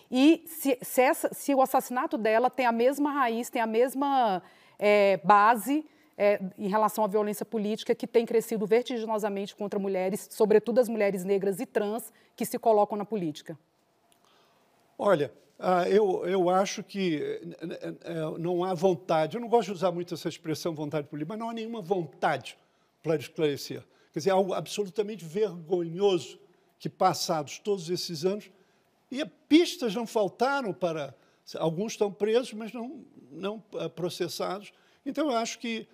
e se, se, essa, se o assassinato dela tem a mesma raiz, tem a mesma é, base é, em relação à violência política que tem crescido vertiginosamente contra mulheres, sobretudo as mulheres negras e trans que se colocam na política? Olha, ah, eu, eu acho que não há vontade, eu não gosto de usar muito essa expressão vontade política, mas não há nenhuma vontade para esclarecer. Quer dizer, algo absolutamente vergonhoso que, passados todos esses anos, e pistas não faltaram para. Alguns estão presos, mas não, não eh, processados. Então, eu acho que.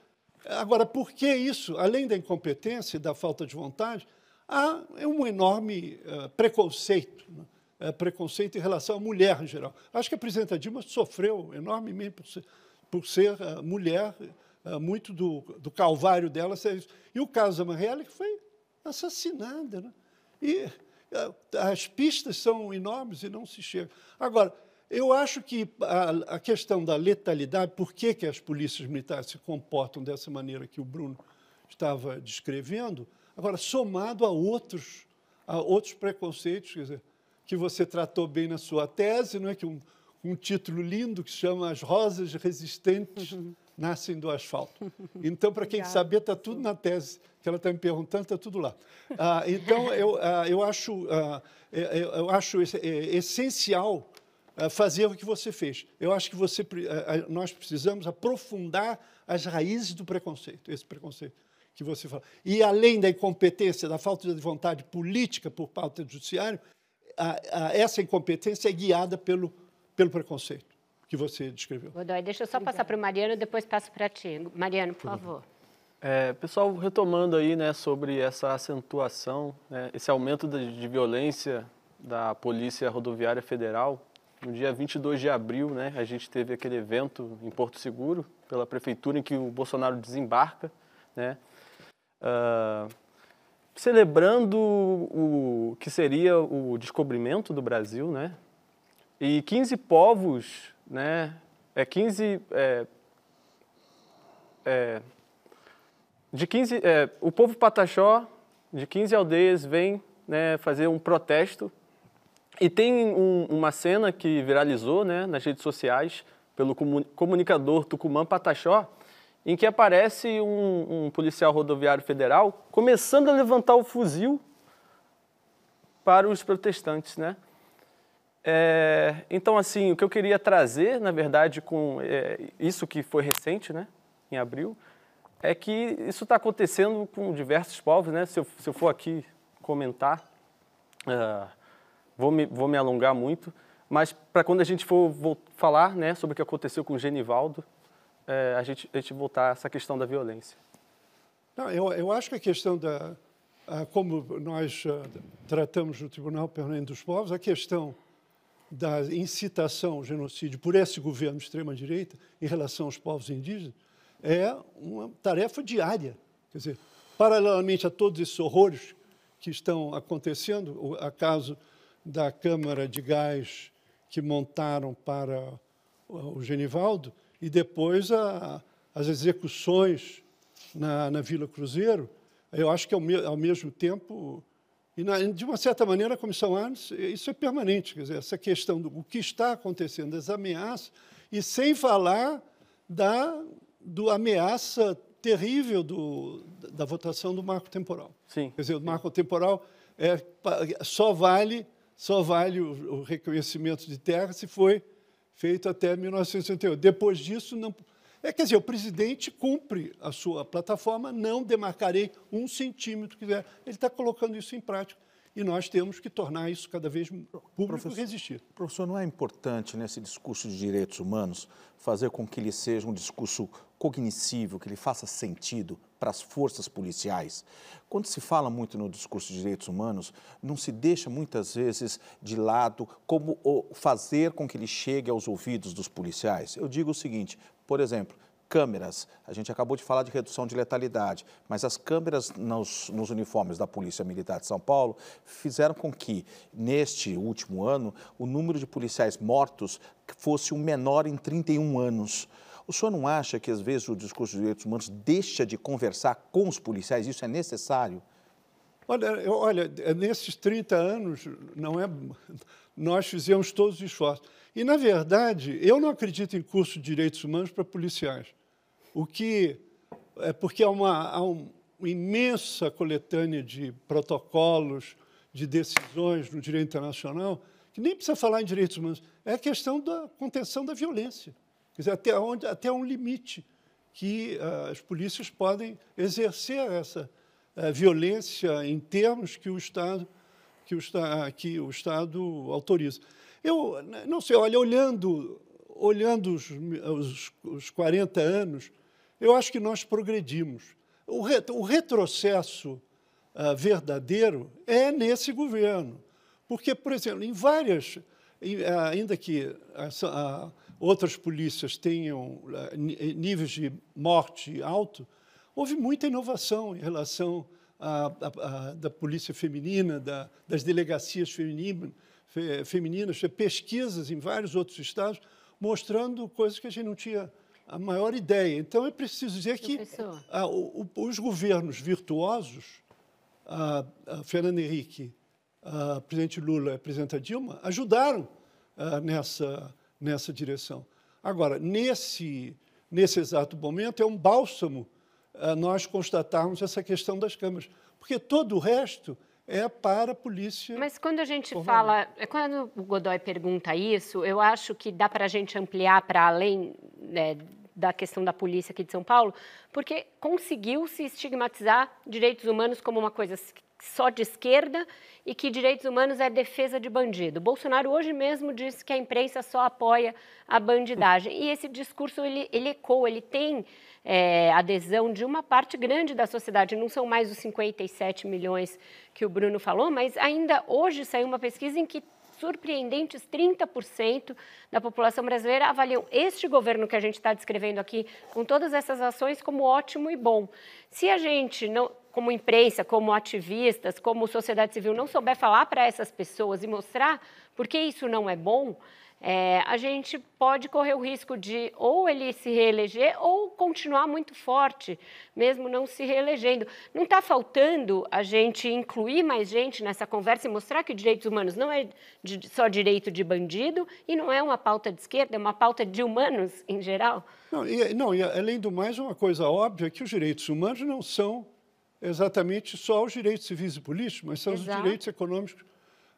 Agora, por que isso? Além da incompetência e da falta de vontade, há um enorme uh, preconceito. Né? Preconceito em relação à mulher em geral. Acho que a presidenta Dilma sofreu enormemente por ser, por ser uh, mulher, muito do, do calvário dela. E o caso da Marielle, que foi assassinada. Né? E as pistas são enormes e não se chega. Agora, eu acho que a, a questão da letalidade, por que, que as polícias militares se comportam dessa maneira que o Bruno estava descrevendo, agora, somado a outros, a outros preconceitos, quer dizer, que você tratou bem na sua tese, não é que um, um título lindo que se chama As Rosas Resistentes uhum. Nascem do Asfalto. Então, para quem saber, está tudo na tese que ela está me perguntando, está tudo lá. Ah, então, eu, ah, eu acho, ah, eu acho essencial ah, fazer o que você fez. Eu acho que você, ah, ah, nós precisamos aprofundar as raízes do preconceito, esse preconceito que você fala. E além da incompetência, da falta de vontade política por parte do judiciário, essa incompetência é guiada pelo, pelo preconceito que você descreveu. Godoy, deixa eu só Obrigada. passar para o Mariano, depois passo para ti. Mariano, por favor. É, pessoal, retomando aí né, sobre essa acentuação, né, esse aumento de, de, violência da Polícia Rodoviária Federal, no dia 22 de abril, né, a gente teve aquele evento em Porto Seguro, pela Prefeitura, em que o Bolsonaro desembarca, né, uh, celebrando o que seria o descobrimento do Brasil, né, e 15 povos, né, é 15... É, é, de 15, é, o povo pataxó, de 15 aldeias, vem né, fazer um protesto. E tem um, uma cena que viralizou né, nas redes sociais pelo comunicador Tucumã Pataxó, em que aparece um, um policial rodoviário federal começando a levantar o fuzil para os protestantes, né? É, então, assim, o que eu queria trazer, na verdade, com é, isso que foi recente, né, em abril, é que isso está acontecendo com diversos povos, né? Se eu, se eu for aqui comentar, uh, vou, me, vou me alongar muito, mas para quando a gente for, falar né, sobre o que aconteceu com o Genivaldo, é, a, gente, a gente voltar a essa questão da violência. Não, eu, eu acho que a questão da, como nós uh, tratamos no Tribunal Permanente dos Povos, a questão da incitação ao genocídio por esse governo de extrema-direita em relação aos povos indígenas é uma tarefa diária. Quer dizer, paralelamente a todos esses horrores que estão acontecendo, o acaso da câmara de gás que montaram para o Genivaldo, e depois a, as execuções na, na, Vila Cruzeiro, eu acho que ao, me, ao mesmo tempo, e na, de uma certa maneira a Comissão Arnes, isso é permanente, quer dizer, essa questão do o que está acontecendo, das ameaças, e sem falar da do ameaça terrível do, da votação do marco temporal. Sim. Quer dizer, o marco temporal é, só vale, só vale o, o reconhecimento de terra se foi feito até 1968. Depois disso, não. É, quer dizer, o presidente cumpre a sua plataforma, não demarcarei um centímetro quiser. Ele está colocando isso em prática e nós temos que tornar isso cada vez público e resistir. Professor, não é importante nesse discurso de direitos humanos fazer com que ele seja um discurso cognoscível, que ele faça sentido para as forças policiais? Quando se fala muito no discurso de direitos humanos, não se deixa muitas vezes de lado como fazer com que ele chegue aos ouvidos dos policiais. Eu digo o seguinte, por exemplo, câmeras. A gente acabou de falar de redução de letalidade, mas as câmeras nos, nos, uniformes da Polícia Militar de São Paulo fizeram com que, neste último ano, o número de policiais mortos fosse o menor em 31 anos. O senhor não acha que, às vezes, o discurso de direitos humanos deixa de conversar com os policiais? Isso é necessário? Olha, olha nesses 30 anos, não é, nós fizemos todos os esforços. E, na verdade, eu não acredito em curso de direitos humanos para policiais. O que é porque há uma, há uma imensa coletânea de protocolos, de decisões no direito internacional, que nem precisa falar em direitos humanos. É a questão da contenção da violência. Quer dizer, até, onde, até um limite que uh, as polícias podem exercer essa uh, violência em termos que o Estado que o, que o Estado autoriza. Eu não sei, olha, olhando olhando os, os, os 40 anos, eu acho que nós progredimos. O, ret, o retrocesso uh, verdadeiro é nesse governo. Porque, por exemplo, em várias, ainda que uh, outras polícias tenham uh, níveis de morte alto, houve muita inovação em relação à, à, à da polícia feminina, da, das delegacias femininas, femininas, pesquisas em vários outros estados mostrando coisas que a gente não tinha a maior ideia. Então, é preciso dizer que ah, o, os governos virtuosos, a, a Fernando Henrique, a presidente Lula e presidenta Dilma, ajudaram ah, nessa, nessa direção. Agora, nesse, nesse exato momento, é um bálsamo ah, nós constatarmos essa questão das câmaras, porque todo o resto é para a polícia. Mas quando a gente fala, é quando o Godoy pergunta isso, eu acho que dá para a gente ampliar para além né, da questão da polícia aqui de São Paulo, porque conseguiu se estigmatizar direitos humanos como uma coisa só de esquerda e que direitos humanos é defesa de bandido. Bolsonaro hoje mesmo disse que a imprensa só apoia a bandidagem. E esse discurso, ele, ele ele tem é, adesão de uma parte grande da sociedade. Não são mais os 57 milhões que o Bruno falou, mas ainda hoje saiu uma pesquisa em que surpreendentes 30% da população brasileira avaliam este governo que a gente está descrevendo aqui, com todas essas ações, como ótimo e bom. Se a gente, não, como imprensa, como ativistas, como sociedade civil, não souber falar para essas pessoas e mostrar por que isso não é bom, é, a gente pode correr o risco de ou ele se reeleger ou continuar muito forte, mesmo não se reelegendo. Não está faltando a gente incluir mais gente nessa conversa e mostrar que direitos humanos não é de, só direito de bandido e não é uma pauta de esquerda, é uma pauta de humanos em geral? Não, e, não, e além do mais, uma coisa óbvia é que os direitos humanos não são exatamente só os direitos civis e políticos, mas são Exato. os direitos econômicos,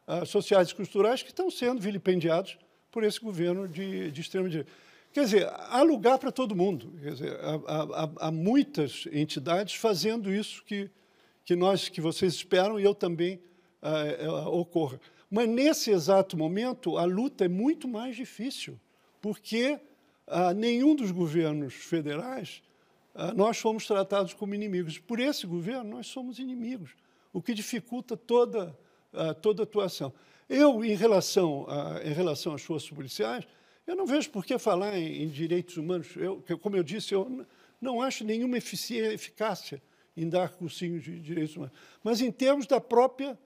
uh, sociais e culturais que estão sendo vilipendiados por esse governo de, de extrema-direita. Quer dizer, há lugar para todo mundo. Quer dizer, há, há, há, muitas entidades fazendo isso que, que nós, que vocês esperam e eu também uh, uh, ocorra. Mas nesse exato momento a luta é muito mais difícil, porque uh, nenhum dos governos federais nós fomos tratados como inimigos. Por esse governo nós somos inimigos, o que dificulta toda toda atuação. Eu, em relação, a, em relação às forças policiais, eu não vejo por que falar em, em direitos humanos. Eu, como eu disse, eu não acho nenhuma eficácia em dar cursinhos de direitos humanos. Mas em termos da própria,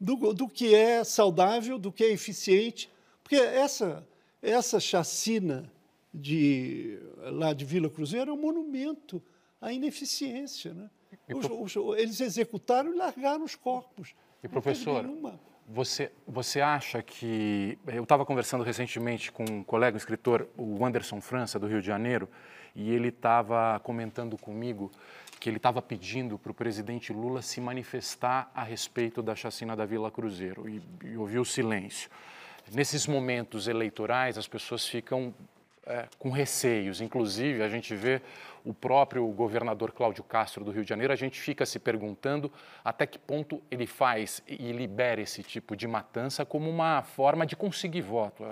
do, do que é saudável, do que é eficiente, porque essa, essa chacina de, lá de Vila Cruzeiro é um monumento à ineficiência. Né? Os, os, eles executaram e largaram os corpos. E, professor, você, você acha que. Eu estava conversando recentemente com um colega, um escritor, o Anderson França, do Rio de Janeiro, e ele estava comentando comigo que ele estava pedindo para o presidente Lula se manifestar a respeito da chacina da Vila Cruzeiro, e, e ouviu silêncio. Nesses momentos eleitorais, as pessoas ficam é, com receios. Inclusive, a gente vê o próprio governador Cláudio Castro do Rio de Janeiro, a gente fica se perguntando até que ponto ele faz e libera esse tipo de matança como uma forma de conseguir voto.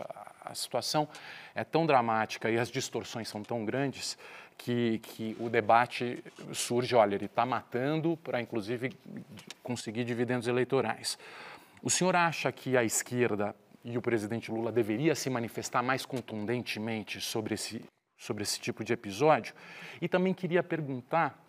A, situação é tão dramática e as distorções são tão grandes que, que o debate surge, olha, ele está matando para, inclusive, conseguir dividendos eleitorais. O senhor acha que a esquerda e o presidente Lula deveria se manifestar mais contundentemente sobre esse, sobre esse tipo de episódio. E também queria perguntar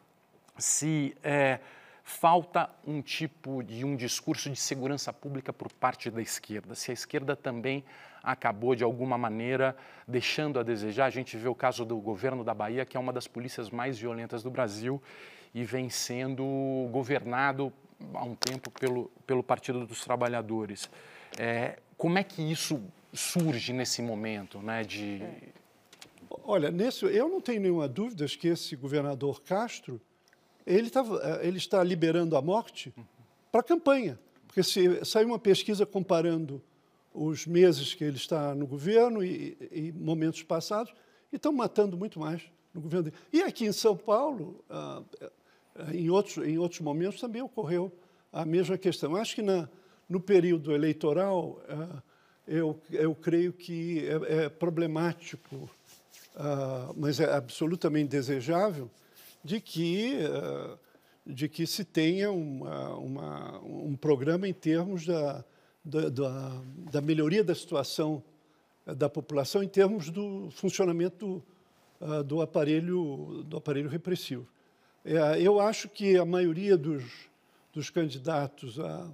se é, falta um tipo de um discurso de segurança pública por parte da esquerda, se a esquerda também acabou de alguma maneira deixando a desejar. A gente vê o caso do governo da Bahia, que é uma das polícias mais violentas do Brasil e vem sendo governado há um tempo pelo, pelo Partido dos Trabalhadores. É, como é que isso surge nesse momento né, de, Olha, nesse, eu não tenho nenhuma dúvida que esse governador Castro ele, tá, ele está liberando a morte para a campanha. Porque se saiu uma pesquisa comparando os meses que ele está no governo e, e momentos passados, e estão matando muito mais no governo dele. E aqui em São Paulo, ah, em, outros, em outros momentos, também ocorreu a mesma questão. Acho que na, no período eleitoral, ah, eu, eu creio que é, é problemático, ah, mas é absolutamente desejável, de que, de que se tenha uma, uma, um programa em termos da, da, da, da melhoria da situação da população em termos do funcionamento uh, do aparelho do aparelho repressivo. Eu acho que a maioria dos, dos candidatos a,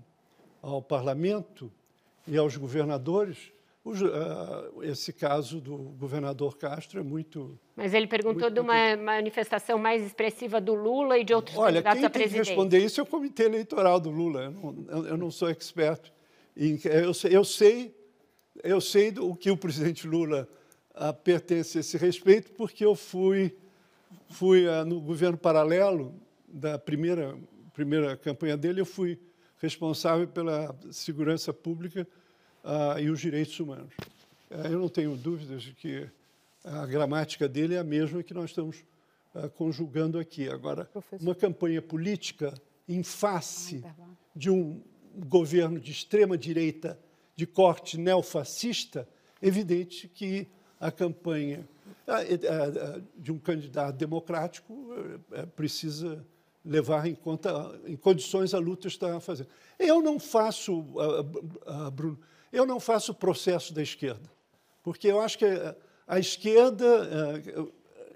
ao parlamento e aos governadores, os, uh, esse caso do governador Castro é muito. Mas ele perguntou muito, de uma muito... manifestação mais expressiva do Lula e de outros Olha, candidatos a presidente. Olha, quem tem que responder isso é o comitê eleitoral do Lula. Eu não, eu não sou expert. Em, eu, eu sei eu sei o que o presidente Lula ah, pertence a esse respeito, porque eu fui, fui ah, no governo paralelo da primeira, primeira campanha dele, eu fui responsável pela segurança pública ah, e os direitos humanos. Eh, eu não tenho dúvidas de que a gramática dele é a mesma que nós estamos conjugando aqui. Agora, Professor. uma campanha política em face de um governo de extrema direita de corte neofascista, evidente que a campanha de um candidato democrático eh, precisa levar em conta, em condições, a luta está fazendo. Eu não faço, Bruno, eu não faço processo da esquerda, porque eu acho que a esquerda,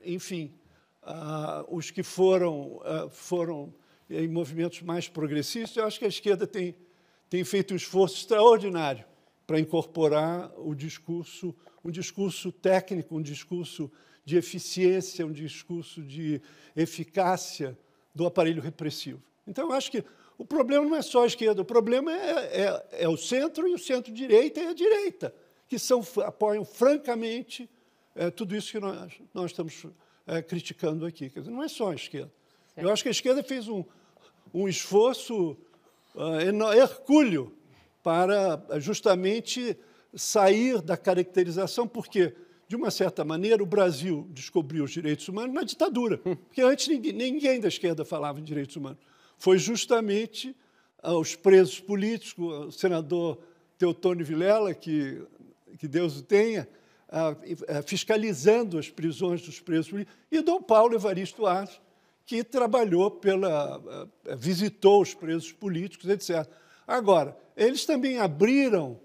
enfim, os que foram, foram em movimentos mais progressistas, eu acho que a esquerda tem, tem feito um esforço extraordinário para incorporar o discurso, um discurso técnico, um discurso de eficiência, um discurso de eficácia do aparelho repressivo. Então, eu acho que o problema não é só a esquerda, o problema é, é, é o centro e o centro-direita e a direita, que são, apoiam francamente é, tudo isso que nós, nós estamos é, criticando aqui. Dizer, não é só a esquerda. Certo. Eu acho que a esquerda fez um, um esforço uh, hercúleo para justamente sair da caracterização, porque, de uma certa maneira, o Brasil descobriu os direitos humanos na ditadura, porque antes ninguém, ninguém da esquerda falava em direitos humanos. Foi justamente os presos políticos, o senador Teotônio Vilela, que, que Deus o tenha, fiscalizando as prisões dos presos políticos, e Dom Paulo Evaristo Arce, que trabalhou pela. visitou os presos políticos, etc. Agora, eles também abriram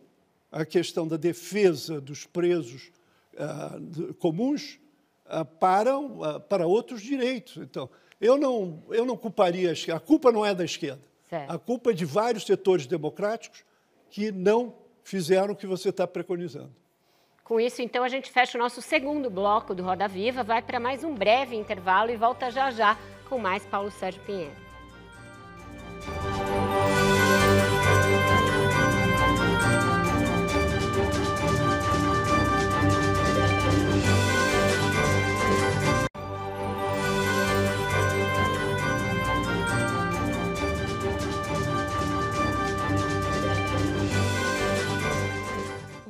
a questão da defesa dos presos uh, comuns uh, para, uh, para outros direitos. Então, eu não, eu não culparia a esquerda. A culpa não é da esquerda. Certo. A culpa é de vários setores democráticos que não fizeram o que você está preconizando. Com isso, então, a gente fecha o nosso segundo bloco do Roda Viva, vai para mais um breve intervalo e volta já já com mais Paulo Sérgio Pinheiro.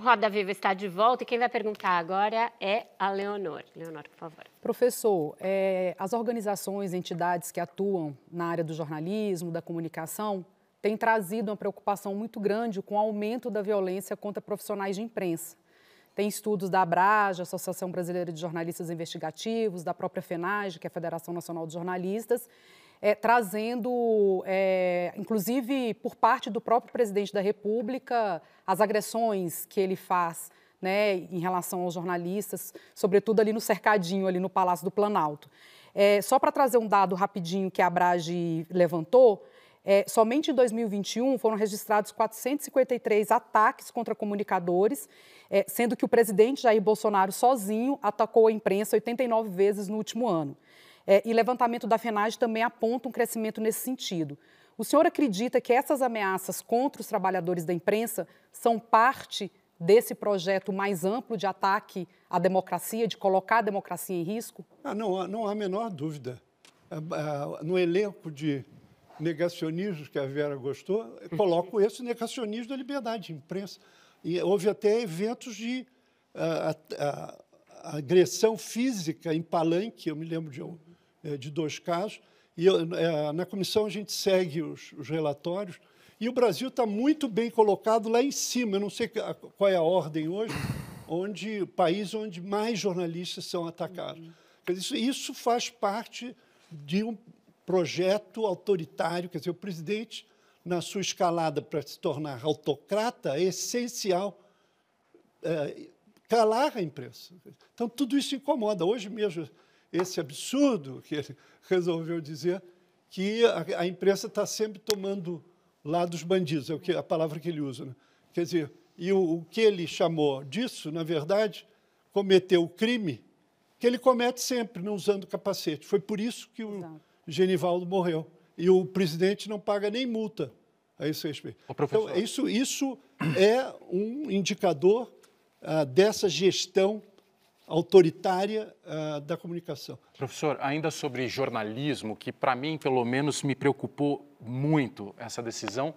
Roda Viva está de volta e quem vai perguntar agora é a Leonor. Leonor, por favor. Professor, é, as organizações, entidades que atuam na área do jornalismo, da comunicação, têm trazido uma preocupação muito grande com o aumento da violência contra profissionais de imprensa. Tem estudos da ABRAJ, Associação Brasileira de Jornalistas Investigativos, da própria FENAGE, que é a Federação Nacional de Jornalistas, é, trazendo, é, inclusive por parte do próprio presidente da República, as agressões que ele faz né, em relação aos jornalistas, sobretudo ali no cercadinho, ali no Palácio do Planalto. É, só para trazer um dado rapidinho que a Abrage levantou, é, somente em 2021 foram registrados 453 ataques contra comunicadores, é, sendo que o presidente Jair Bolsonaro sozinho atacou a imprensa 89 vezes no último ano. É, e levantamento da FENAGE também aponta um crescimento nesse sentido. O senhor acredita que essas ameaças contra os trabalhadores da imprensa são parte desse projeto mais amplo de ataque à democracia, de colocar a democracia em risco? Ah, não, não há a menor dúvida. É, é, no elenco de negacionismos que a Vera gostou, coloco esse negacionismo da liberdade de imprensa. E houve até eventos de uh, uh, a agressão física em Palanque, eu me lembro de, eh, de dois casos, e eh, na comissão a gente segue os, os relatórios, e o Brasil está muito bem colocado lá em cima, eu não sei qual é a ordem hoje, onde país onde mais jornalistas são atacados. Isso, isso faz parte de um projeto autoritário, quer dizer, o presidente, na sua escalada para se tornar autocrata, é essencial é, calar a imprensa. Então, tudo isso incomoda. Hoje mesmo, esse absurdo que ele resolveu dizer, que a, a imprensa está sempre tomando lá dos bandidos, é o que, a palavra que ele usa. Né? Quer dizer, e o, o, que ele chamou disso, na verdade, cometeu o crime que ele comete sempre, não usando capacete. Foi por isso que o Exato. Genivaldo morreu. E o presidente não paga nem multa a esse respeito. Então, isso, isso é um indicador ah, dessa gestão autoritária uh, da comunicação. Professor, ainda sobre jornalismo, que para mim, pelo menos, me preocupou muito essa decisão,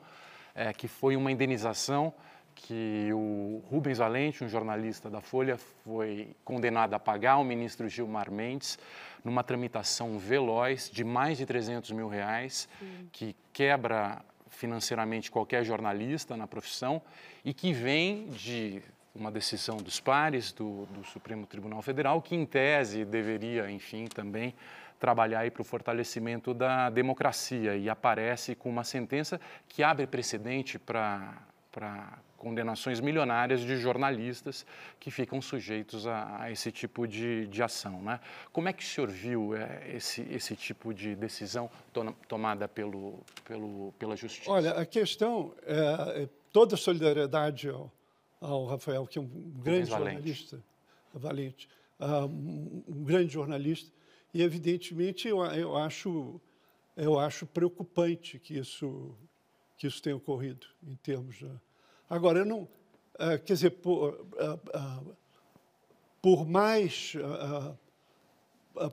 é, que foi uma indenização que o Rubens Valente, um jornalista da Folha, foi condenado a pagar ao ministro Gilmar Mendes numa tramitação veloz de mais de 300 mil reais, Sim. que quebra financeiramente qualquer jornalista na profissão e que vem de uma decisão dos pares do, do, Supremo Tribunal Federal, que em tese deveria, enfim, também trabalhar para o fortalecimento da democracia e aparece com uma sentença que abre precedente para condenações milionárias de jornalistas que ficam sujeitos a, a esse tipo de, de, ação. Né? Como é que o senhor viu é, esse, esse tipo de decisão to, tomada pelo, pelo, pela Justiça? Olha, a questão é, é toda solidariedade ao ao Rafael, que é um grande jornalista, valente, uh, um, grande jornalista, e evidentemente eu, eu, acho eu acho preocupante que isso que isso tenha ocorrido em termos de... agora eu não uh, quer dizer por, uh, por mais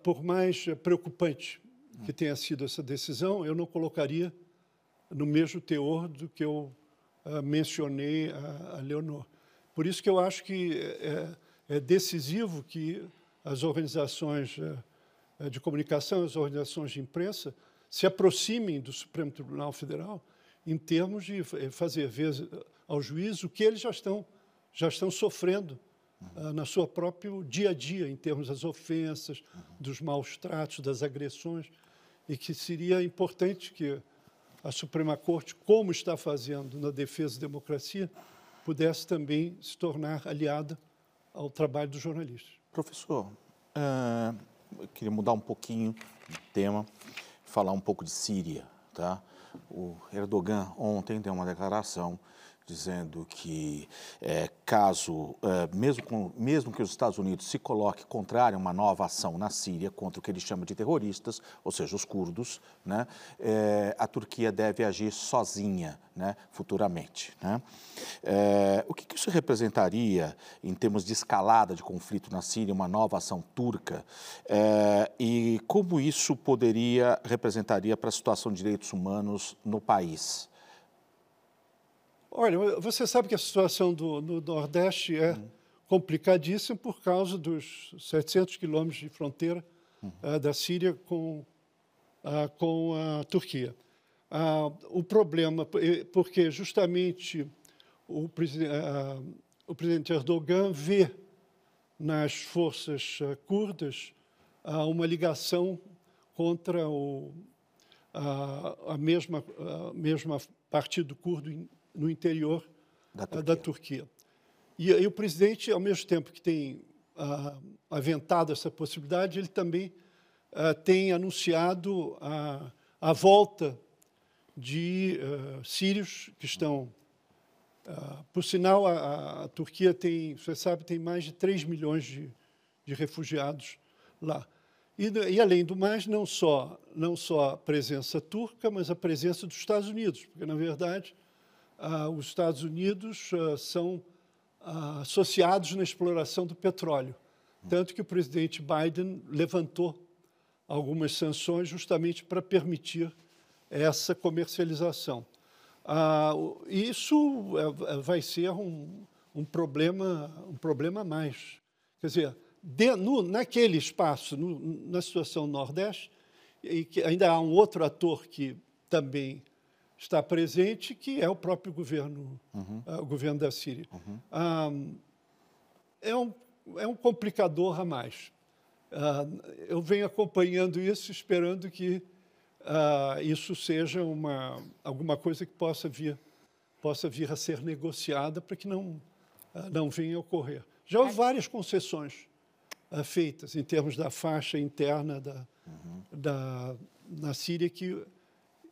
por mais preocupante que tenha sido essa decisão, eu não colocaria no mesmo teor do que eu mencionei a Leonor. Por isso que eu acho que é, é decisivo que as organizações é, é, de comunicação, as organizações de imprensa, se aproximem do Supremo Tribunal Federal em termos de é, fazer ver ao juiz o que eles já estão, já estão sofrendo uhum. na sua próprio dia a dia, em termos das ofensas, uhum. dos maus tratos, das agressões, e que seria importante que a Suprema Corte, como está fazendo na defesa da democracia, pudesse também se tornar aliada ao trabalho dos jornalistas. Professor, uh, eu queria mudar um pouquinho de tema, falar um pouco de Síria. Tá? O Erdogan ontem deu uma declaração dizendo que é, caso, é, mesmo, com, mesmo que os Estados Unidos se coloque contrário a uma nova ação na Síria contra o que ele chama de terroristas, ou seja, os curdos, né, é, a Turquia deve agir sozinha né, futuramente. Né? É, o que, que, isso representaria em termos de escalada de conflito na Síria, uma nova ação turca, é, e como isso poderia, representaria para a situação de direitos humanos no país? Olha, você sabe que a situação do, no Nordeste é uhum. complicadíssima por causa dos 700 quilômetros de fronteira uhum. uh, da Síria com, uh, com a Turquia. Uh, o problema, porque justamente o, o presidente Erdogan vê nas forças curdas uma ligação contra o, a, a, mesma, a mesma partido curdo no interior da Turquia. Da Turquia. E, e, o presidente, ao mesmo tempo que tem ah, aventado essa possibilidade, ele também ah, tem anunciado a, a volta de uh, sírios que estão. Uh, por sinal, a, a, Turquia tem, você sabe, tem mais de 3 milhões de, de refugiados lá. E, e, além do mais, não só, não só a presença turca, mas a presença dos Estados Unidos, porque, na verdade, ah, os Estados Unidos ah, são ah, associados na exploração do petróleo. Tanto que o presidente Biden levantou algumas sanções justamente para permitir essa comercialização. Ah, isso é, é, vai ser um, um, problema, um problema a mais. Quer dizer, de, no, naquele espaço, no, na situação Nordeste, e que ainda há um outro ator que também está presente, que é o próprio governo, uhum. uh, o governo da Síria. Uhum. Uh, é, um, é um complicador a mais. Uh, eu venho acompanhando isso, esperando que isso seja uma, alguma coisa que possa vir, possa vir a ser negociada para que não, não venha a ocorrer. Já houve várias concessões feitas em termos da faixa interna da, uhum. da, na Síria que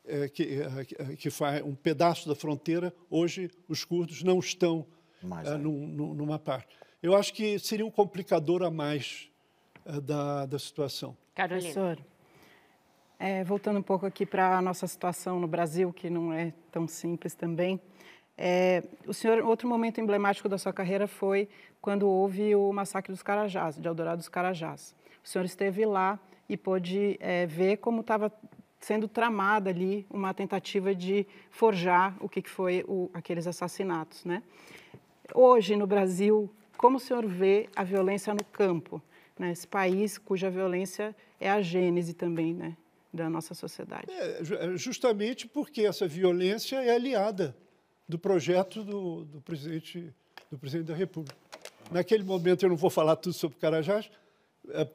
é, que, é, que faz um pedaço da fronteira, hoje os curdos não estão é, num, numa parte. Eu acho que seria um complicador a mais é, da, da situação. Carolina. Professor, é, voltando um pouco aqui para a nossa situação no Brasil, que não é tão simples também. É, o senhor, outro momento emblemático da sua carreira foi quando houve o massacre dos Carajás, de Eldorado dos Carajás. O senhor esteve lá e pôde é, ver como estava sendo tramada ali uma tentativa de forjar o que foi o, aqueles assassinatos. Né? Hoje, no Brasil, como o senhor vê a violência no campo? Né? Esse país cuja violência é a gênese também né? da nossa sociedade. É, é, justamente porque essa violência é aliada do projeto do, do, presidente, do presidente da República. Naquele momento, eu não vou falar tudo sobre Carajás, é,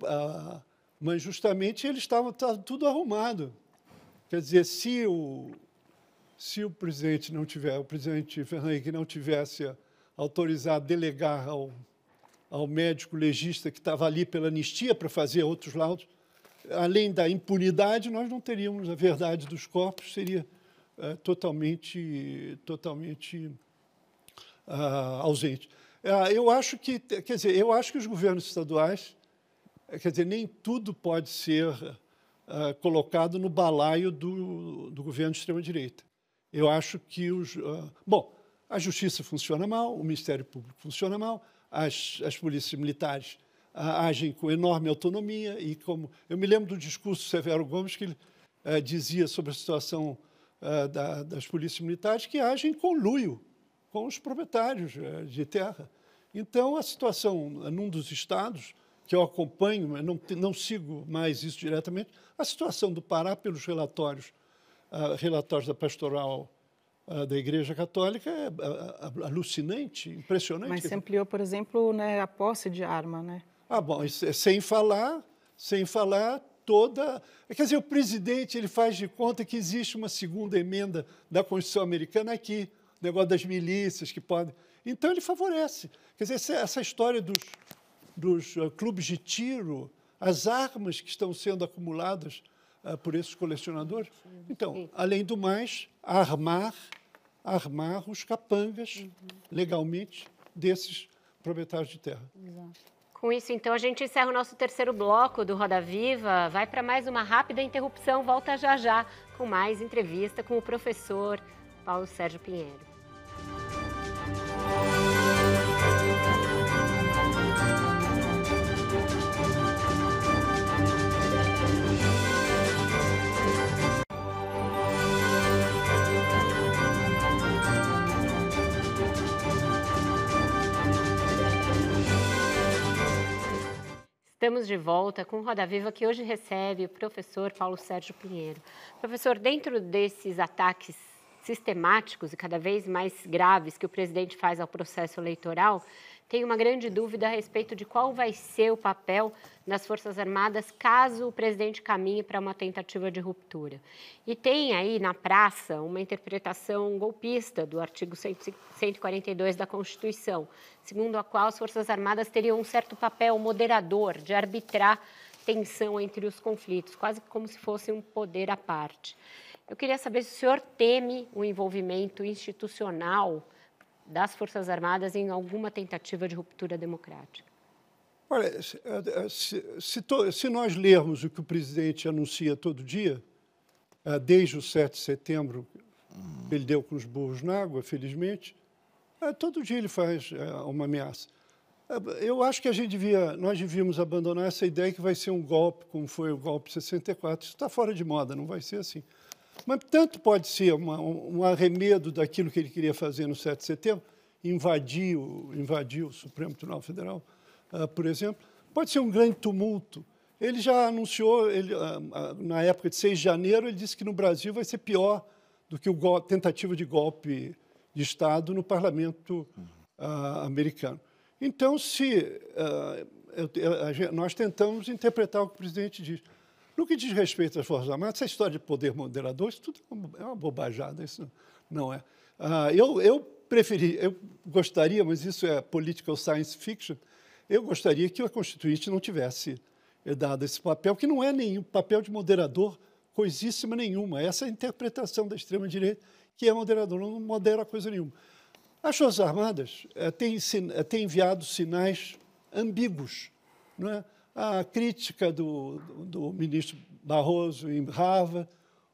mas justamente ele estava tudo arrumado. Quer dizer, se o, se o presidente não tiver, o presidente Fernando Henrique não tivesse autorizado delegar ao, ao médico legista que estava ali pela anistia para fazer outros laudos, além da impunidade, nós não teríamos a verdade dos corpos, seria é, totalmente, totalmente uh, ausente. Uh, eu acho que, quer dizer, eu acho que os governos estaduais, quer dizer, nem tudo pode ser uh, colocado no balaio do, do governo de extrema-direita. Eu acho que os. Uh, bom, a justiça funciona mal, o Ministério Público funciona mal, as, as polícias militares uh, agem com enorme autonomia e como. Eu me lembro do discurso do Severo Gomes que ele dizia sobre a situação da, das polícias militares que agem com luio com os proprietários de terra. Então, a situação num dos estados que eu acompanho, mas não, não sigo mais isso diretamente, a situação do Pará pelos relatórios, uh, relatórios da pastoral uh, da Igreja Católica é uh, alucinante, impressionante. Mas se ampliou, por exemplo, né, a posse de arma, né? Ah, bom, sem falar, sem falar toda, quer dizer, o presidente ele faz de conta que existe uma segunda emenda da Constituição Americana aqui, o negócio das milícias que podem. Então ele favorece. Quer dizer, essa história dos dos uh, clubes de tiro, as armas que estão sendo acumuladas uh, por esses colecionadores. Então, além do mais, armar, armar os capangas uhum. legalmente desses proprietários de terra. Exato. Com isso, então, a gente encerra o nosso terceiro bloco do Roda Viva. Vai para mais uma rápida interrupção. Volta já já com mais entrevista com o professor Paulo Sérgio Pinheiro. Estamos de volta com Roda Viva, que hoje recebe o professor Paulo Sérgio Pinheiro. Professor, dentro desses ataques sistemáticos e cada vez mais graves que o presidente faz ao processo eleitoral, tem uma grande dúvida a respeito de qual vai ser o papel das Forças Armadas caso o presidente caminhe para uma tentativa de ruptura. E tem aí na praça uma interpretação golpista do artigo 142 da Constituição, segundo a qual as Forças Armadas teriam um certo papel moderador de arbitrar tensão entre os conflitos, quase como se fosse um poder à parte. Eu queria saber se o senhor teme o envolvimento institucional das Forças Armadas em alguma tentativa de ruptura democrática? Olha, se, se, to, se nós lermos o que o presidente anuncia todo dia, eh, desde o 7 de setembro, ele deu com os burros na água, felizmente, eh, todo dia ele faz eh, uma ameaça. Eu acho que a gente devia, nós devíamos abandonar essa ideia que vai ser um golpe, como foi o golpe 64. Isso está fora de moda, não vai ser assim. Mas tanto pode ser uma, um arremedo daquilo que ele queria fazer no 7 de setembro, invadir invadir o Supremo Tribunal Federal, uh, por exemplo, pode ser um grande tumulto. Ele já anunciou, ele, na época de 6 de janeiro, ele disse que no Brasil vai ser pior do que a tentativa de golpe de Estado no parlamento uh, americano. Então, se uh, eu, nós tentamos interpretar o que o presidente diz. No que diz respeito às Forças Armadas, essa história de poder moderador, isso tudo é uma bobajada, isso não é. Uh, eu, eu preferi, eu gostaria, mas isso é political science fiction, eu gostaria que a Constituinte não tivesse dado esse papel, que não é nenhum papel de moderador, coisíssima nenhuma. Essa é a interpretação da extrema-direita, que é moderador, não modera coisa nenhuma. As Forças Armadas é, têm, é, têm enviado sinais ambíguos. Não é? A crítica do, do, ministro Barroso em Harvard,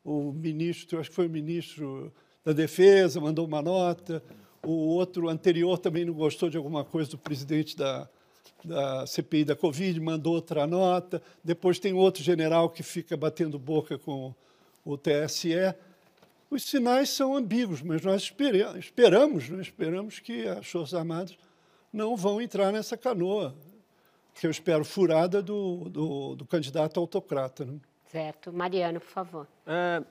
o ministro, acho que foi o ministro da Defesa, mandou uma nota, o outro anterior também não gostou de alguma coisa do presidente da, da CPI da Covid, mandou outra nota. Depois tem outro general que fica batendo boca com o TSE. Os sinais são ambíguos, mas nós esperamos, né? esperamos que as Forças Armadas não vão entrar nessa canoa, que eu espero furada do, do, do candidato autocrata. Né? Certo. Mariano, por favor. É,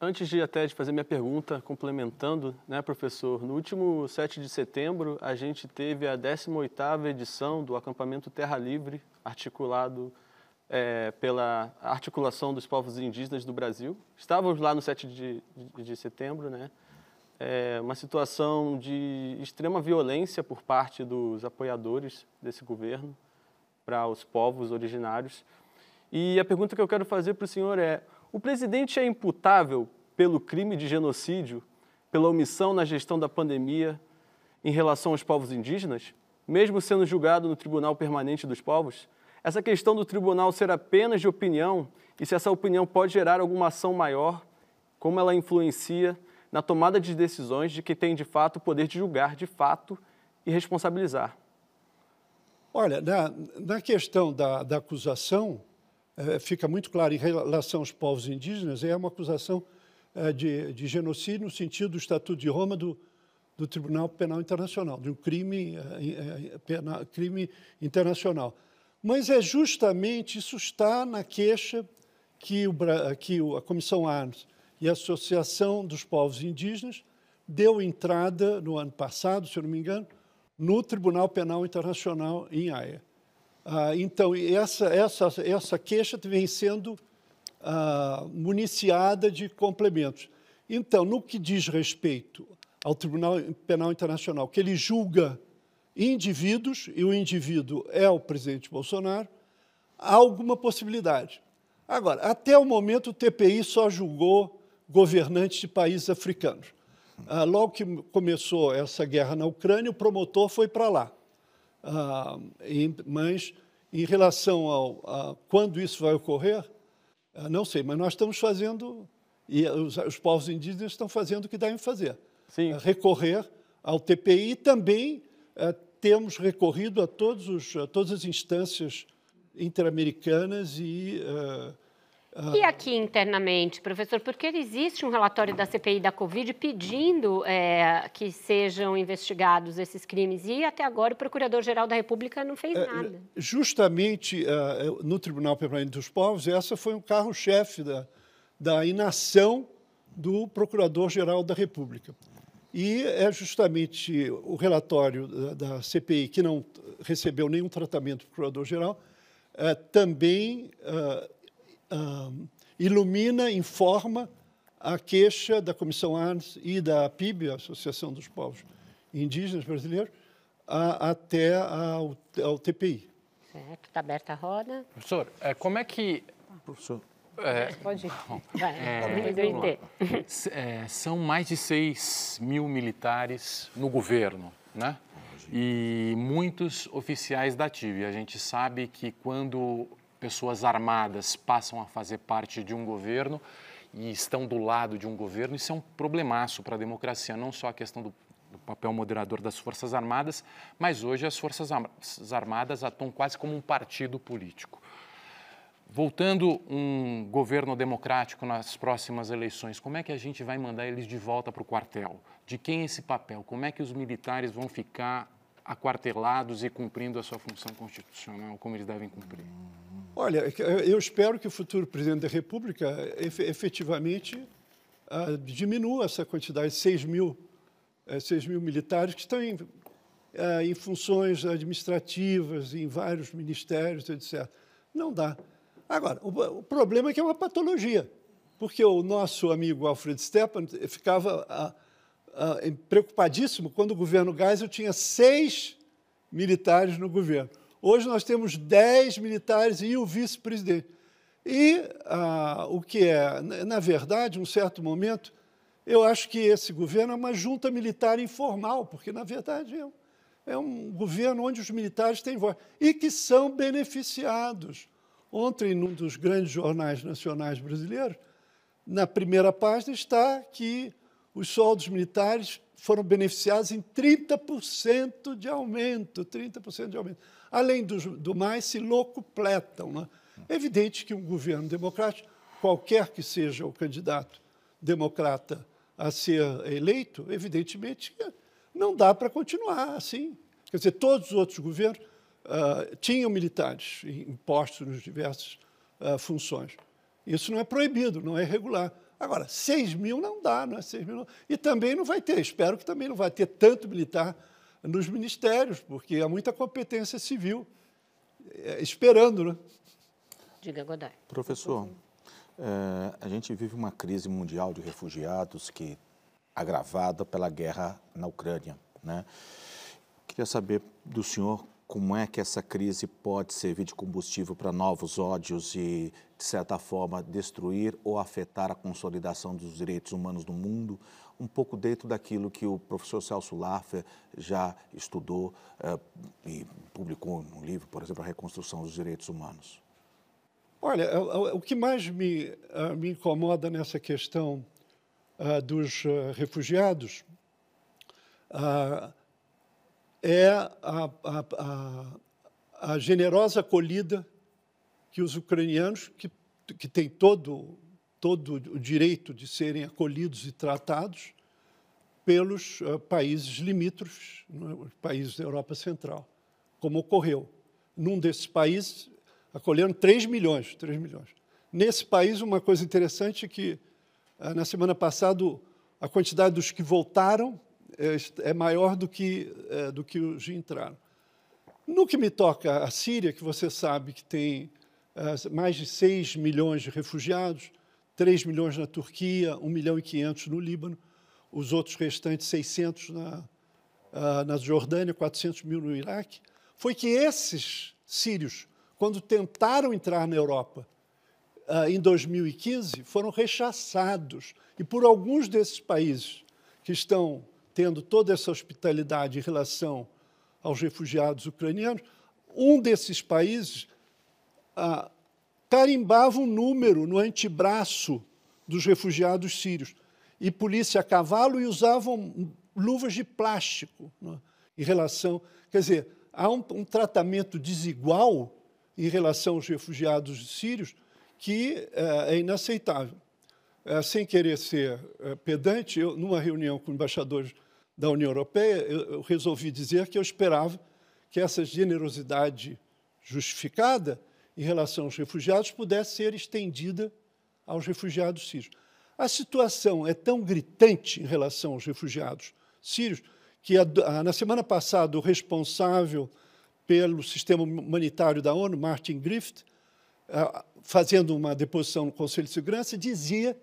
Antes de até de fazer minha pergunta, complementando, né, professor, no último 7 de setembro, a gente teve a 18ª edição do acampamento Terra Livre, articulado é, pela Articulação dos Povos Indígenas do Brasil. Estávamos lá no 7 de, de, de setembro, né? É uma situação de extrema violência por parte dos apoiadores desse governo para os povos originários. E a pergunta que eu quero fazer para o senhor é: o presidente é imputável pelo crime de genocídio, pela omissão na gestão da pandemia em relação aos povos indígenas, mesmo sendo julgado no Tribunal Permanente dos Povos? Essa questão do tribunal ser apenas de opinião e se essa opinião pode gerar alguma ação maior, como ela influencia na tomada de decisões de quem tem de fato o poder de julgar de fato e responsabilizar? Olha, na, na questão da, da acusação, é, fica muito claro em relação aos povos indígenas, é uma acusação é, de, de, genocídio no sentido do Estatuto de Roma do, do Tribunal Penal Internacional, de um crime, é, crime internacional. Mas é justamente, isso está na queixa que, o, que a Comissão Arnes e a Associação dos Povos Indígenas deu entrada no ano passado, se eu não me engano, no Tribunal Penal Internacional em Haia. Ah, então, essa, essa, essa queixa vem sendo ah, municiada de complementos. Então, no que diz respeito ao Tribunal Penal Internacional, que ele julga indivíduos, e o indivíduo é o presidente Bolsonaro, há alguma possibilidade. Agora, até o momento, o TPI só julgou governantes de países africanos. Ah, logo que começou essa guerra na Ucrânia, o promotor foi para lá. Ah, mas, em relação ao, a quando isso vai ocorrer, ah, não sei, mas nós estamos fazendo, e os, os povos indígenas estão fazendo o que devem fazer. Sim. Recorrer ao TPI e também temos recorrido a, todos os, a todas as instâncias interamericanas e uh, e aqui internamente, professor, porque existe um relatório da CPI da Covid pedindo é, que sejam investigados esses crimes e até agora o Procurador-Geral da República não fez é, nada. Justamente uh, no Tribunal Permanente dos Povos, essa foi um carro-chefe da, da inação do Procurador-Geral da República. E é justamente o relatório da, da CPI, que não recebeu nenhum tratamento do Procurador-Geral, uh, também uh, uh, ilumina, informa a queixa da Comissão Arnes e da PIB, a Associação dos Povos Indígenas Brasileiros, a, até ao, ao, TPI. Certo, está aberta a roda. Professor, é, como é que... Professor. É, Pode ir. Vai, é, é, são mais de 6 mil militares no governo, né? E muitos oficiais da TIV. A gente sabe que quando pessoas armadas passam a fazer parte de um governo e estão do lado de um governo, isso é um problemaço para a democracia, não só a questão do, do papel moderador das Forças Armadas, mas hoje as Forças Armadas atuam quase como um partido político. Voltando um governo democrático nas próximas eleições, como é que a gente vai mandar eles de volta para o quartel? De quem é esse papel? Como é que os militares vão ficar aquartelados e cumprindo a sua função constitucional como eles devem cumprir? Olha, eu espero que o futuro presidente da República efetivamente uh, diminua essa quantidade de 6 mil, uh, 6 mil militares que estão em, uh, em funções administrativas, em vários ministérios, etc. Não dá. Agora, o, o, problema é que é uma patologia, porque o nosso amigo Alfred Stepan ficava preocupadíssimo quando o governo Geisel tinha seis militares no governo. Hoje nós temos dez militares e o vice-presidente. E ah, o que é, na verdade, um certo momento, eu acho que esse governo é uma junta militar informal, porque, na verdade, é um, é um governo onde os militares têm voz e que são beneficiados. Ontem, num dos grandes jornais nacionais brasileiros, na primeira página está que os soldos militares foram beneficiados em 30% de aumento, 30% de aumento. Além do, do mais, se locupletam. Né? É evidente que um governo democrático, qualquer que seja o candidato democrata a ser eleito, evidentemente não dá para continuar assim. Quer dizer, todos os outros governos uh, tinham militares impostos nas diversas uh, funções. Isso não é proibido, não é regular. Agora, 6 mil não dá, não é 6 mil. Não. E também não vai ter, espero que também não vai ter tanto militar nos ministérios, porque há muita competência civil é, esperando, né? Diga, Godoy. Professor, é, a gente vive uma crise mundial de refugiados que agravada pela guerra na Ucrânia, né? Queria saber do senhor como é que essa crise pode servir de combustível para novos ódios e, de certa forma, destruir ou afetar a consolidação dos direitos humanos no mundo, um pouco dentro daquilo que o professor Celso Laffer já estudou uh, e publicou no livro, por exemplo, A Reconstrução dos Direitos Humanos. Olha, o que mais me, uh, me incomoda nessa questão uh, dos uh, refugiados é a, a, a, a, generosa acolhida que os ucranianos, que, que têm todo, todo o direito de serem acolhidos e tratados pelos países limítrofes, é? países da Europa Central, como ocorreu. Num desses países, acolheram 3 milhões, 3 milhões. Nesse país, uma coisa interessante é que, ah, na semana passada, a quantidade dos que voltaram é, é maior do que, é, do que os que entraram. No que me toca a Síria, que você sabe que tem ah, mais de 6 milhões de refugiados, 3 milhões na Turquia, 1 milhão e 500 no Líbano, os outros restantes 600 na, na Jordânia, 400 mil no Iraque, foi que esses sírios quando tentaram entrar na Europa em 2015, foram rechaçados. E por alguns desses países que estão tendo toda essa hospitalidade em relação aos refugiados ucranianos, um desses países uh, carimbava um número no antebraço dos refugiados sírios e polícia a cavalo e usavam luvas de plástico né, em relação. Quer dizer, há um, um tratamento desigual em relação aos refugiados sírios que é, é inaceitável. É, sem querer ser é, pedante, eu, numa reunião com embaixadores da União Europeia, eu, resolvi dizer que eu esperava que essa generosidade justificada em relação aos refugiados pudesse ser estendida aos refugiados sírios. A situação é tão gritante em relação aos refugiados sírios que, a, a, na semana passada, o responsável pelo sistema humanitário da ONU, Martin Griffith, ah, fazendo uma deposição no Conselho de Segurança, dizia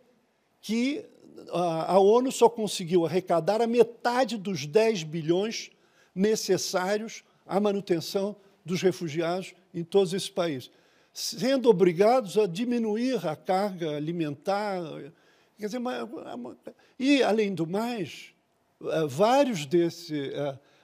que a ONU só conseguiu arrecadar a metade dos 10 bilhões necessários à manutenção dos refugiados em todos esses países, sendo obrigados a diminuir a carga alimentar. Quer dizer, e, além do mais, ah, vários, desse,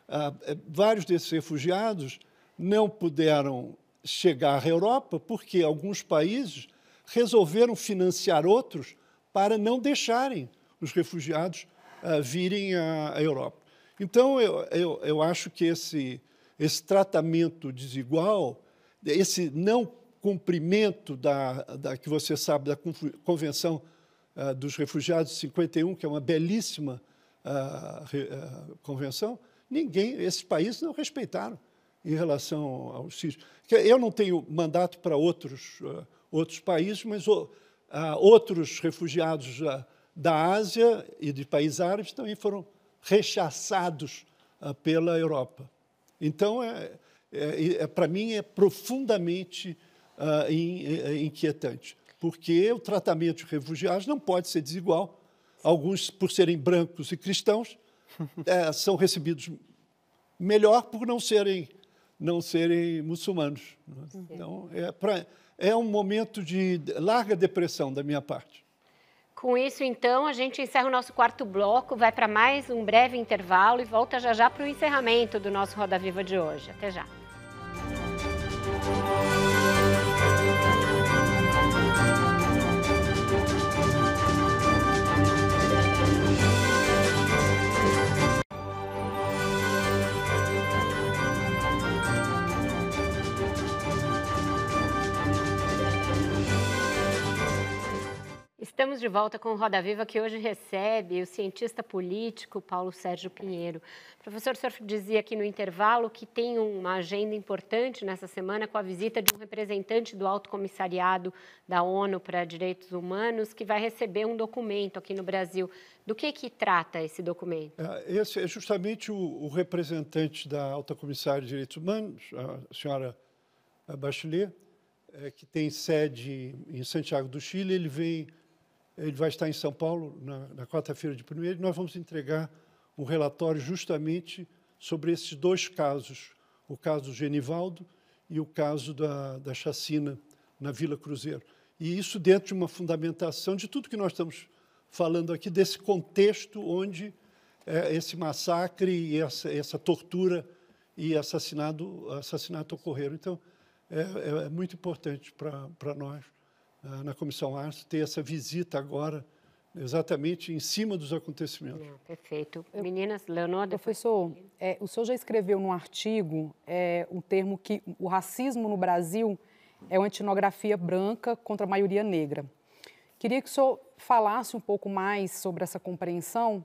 ah, vários desses refugiados não puderam chegar à Europa porque alguns países resolveram financiar outros para não deixarem os refugiados uh, virem à, Europa. Então, eu, eu, eu acho que esse, esse tratamento desigual, esse não cumprimento da, da que você sabe da Convenção uh, dos Refugiados de 51, que é uma belíssima uh, re, convenção, ninguém, esses países não respeitaram em relação aos sírios. Eu não tenho mandato para outros, outros países, mas uh, outros refugiados uh, da Ásia e de países árabes também foram rechaçados pela Europa. Então, é, é, é para mim, é profundamente inquietante, porque o tratamento de refugiados não pode ser desigual. Alguns, por serem brancos e cristãos, é, são recebidos melhor por não serem não serem muçulmanos. Então, é, pra, é um momento de larga depressão da minha parte. Com isso, então, a gente encerra o nosso quarto bloco, vai para mais um breve intervalo e volta já já para o encerramento do nosso Roda Viva de hoje. Até já. Estamos de volta com o Roda Viva, que hoje recebe o cientista político Paulo Sérgio Pinheiro. Professor, o senhor dizia aqui no intervalo que tem uma agenda importante nessa semana com a visita de um representante do Alto Comissariado da ONU para Direitos Humanos, que vai receber um documento aqui no Brasil. Do que, que trata esse documento? É, esse é justamente o, o representante da Alta Comissária de Direitos Humanos, a senhora Bachelet, é, que tem sede em Santiago do Chile. Ele vem ele vai estar em São Paulo na, na quarta-feira de primeiro e nós vamos entregar um relatório justamente sobre esses dois casos, o caso do Genivaldo e o caso da, da chacina na Vila Cruzeiro. E isso dentro de uma fundamentação de tudo que nós estamos falando aqui, desse contexto onde é, esse massacre e essa, essa tortura e assassinato, ocorreram. Então, é, é, é muito importante para nós na Comissão Arte, ter essa visita agora, exatamente em cima dos acontecimentos. Não, perfeito. Meninas, Leonor... Professor, é, o senhor já escreveu no artigo é, um termo que o racismo no Brasil é uma etnografia branca contra a maioria negra. Queria que o senhor falasse um pouco mais sobre essa compreensão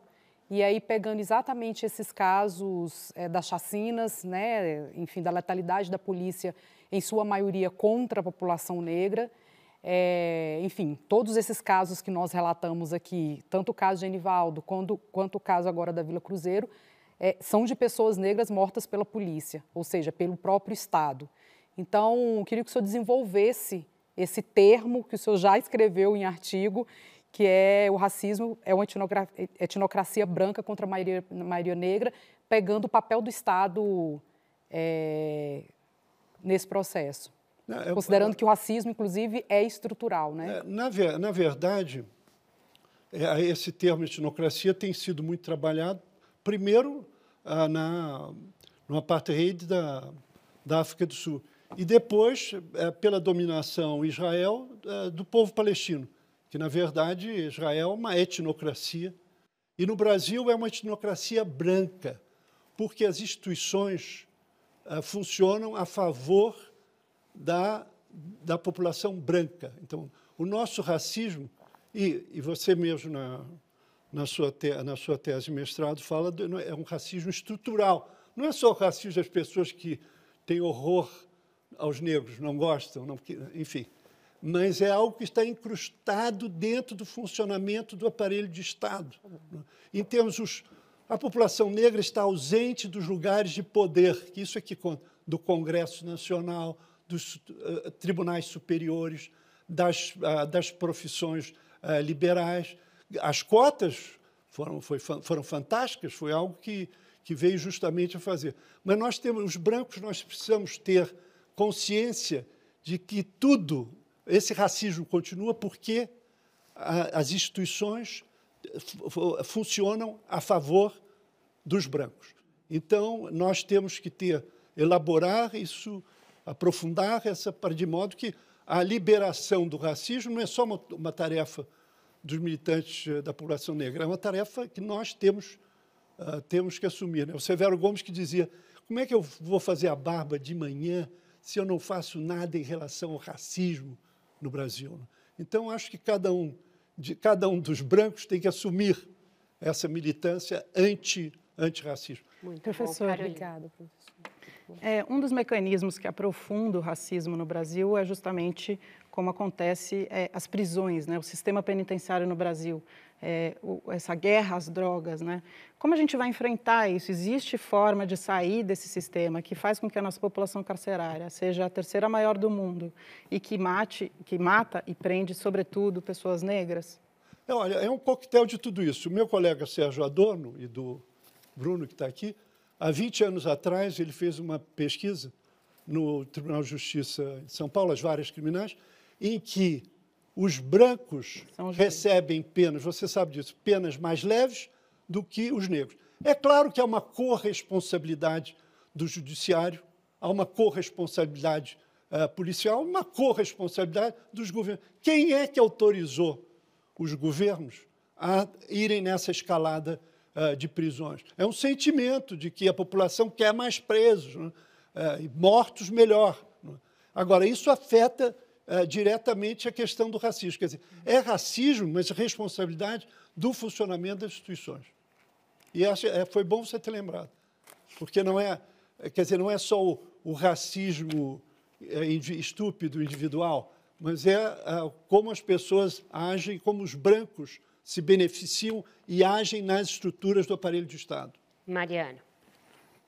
e aí pegando exatamente esses casos é, das chacinas, né, enfim, da letalidade da polícia, em sua maioria contra a população negra, é, enfim, todos esses casos que nós relatamos aqui, tanto o caso de Enivaldo quanto, quanto o caso agora da Vila Cruzeiro, é, são de pessoas negras mortas pela polícia, ou seja, pelo próprio Estado. Então, eu queria que o senhor desenvolvesse esse termo que o senhor já escreveu em artigo, que é o racismo é uma etnocracia branca contra a maioria, maioria negra, pegando o papel do Estado é, nesse processo. Considerando que o racismo, inclusive, é estrutural, né? É, na, na verdade, é, esse termo etnocracia tem sido muito trabalhado, primeiro, ah, na, no apartheid da, da África do Sul, e depois é, pela dominação Israel do povo palestino, que, na verdade, Israel é uma etnocracia, e no Brasil é uma etnocracia branca, porque as instituições funcionam a favor da, da população branca. Então, o nosso racismo, e, e você mesmo na, na, sua te, na sua tese de mestrado fala, de, é um racismo estrutural. Não é só o racismo das pessoas que têm horror aos negros, não gostam, não, enfim. Mas é algo que está incrustado dentro do funcionamento do aparelho de Estado. Em termos, os, a população negra está ausente dos lugares de poder, que isso é que conta, do Congresso Nacional, dos uh, tribunais superiores, das, uh, das profissões uh, liberais. As cotas foram, foi, foram fantásticas, foi algo que, que veio justamente a fazer. Mas nós temos, os brancos, nós precisamos ter consciência de que tudo, esse racismo continua porque as instituições funcionam a favor dos brancos. Então, nós temos que ter, elaborar isso aprofundar essa de modo que a liberação do racismo não é só uma, uma tarefa dos militantes eh, da população negra, é uma tarefa que nós temos uh, temos que assumir. Né? O Severo Gomes que dizia: como é que eu vou fazer a barba de manhã se eu não faço nada em relação ao racismo no Brasil? Então acho que cada um de cada um dos brancos tem que assumir essa militância anti antirracismo. Muito professor, bom, obrigada, professor. É, um dos mecanismos que aprofunda o racismo no Brasil é justamente como acontece é, as prisões, né, o sistema penitenciário no Brasil, é, o, essa guerra às drogas. Né? Como a gente vai enfrentar isso? Existe forma de sair desse sistema que faz com que a nossa população carcerária seja a terceira maior do mundo e que, mate, que mata e prende, sobretudo, pessoas negras? É, olha, é um coquetel de tudo isso. O meu colega Sérgio Adorno e do Bruno, que está aqui, há 20 anos atrás, ele fez uma pesquisa no Tribunal de Justiça de São Paulo, as várias criminais, em que os brancos recebem penas, você sabe disso, penas mais leves do que os negros. É claro que há uma corresponsabilidade do judiciário, há uma corresponsabilidade uh, policial, uma corresponsabilidade dos governos. Quem é que autorizou os governos a irem nessa escalada uh, de prisões? É um sentimento de que a população quer mais presos, né? uh, mortos melhor. Né? Agora, isso afeta uh, diretamente a questão do racismo. Quer dizer, é racismo, mas responsabilidade do funcionamento das instituições. E acho, é, foi bom você ter lembrado, porque não é, quer dizer, não é só o, o racismo é, estúpido individual, mas é, é como as pessoas agem, como os brancos se beneficiam e agem nas estruturas do aparelho de Estado. Mariana.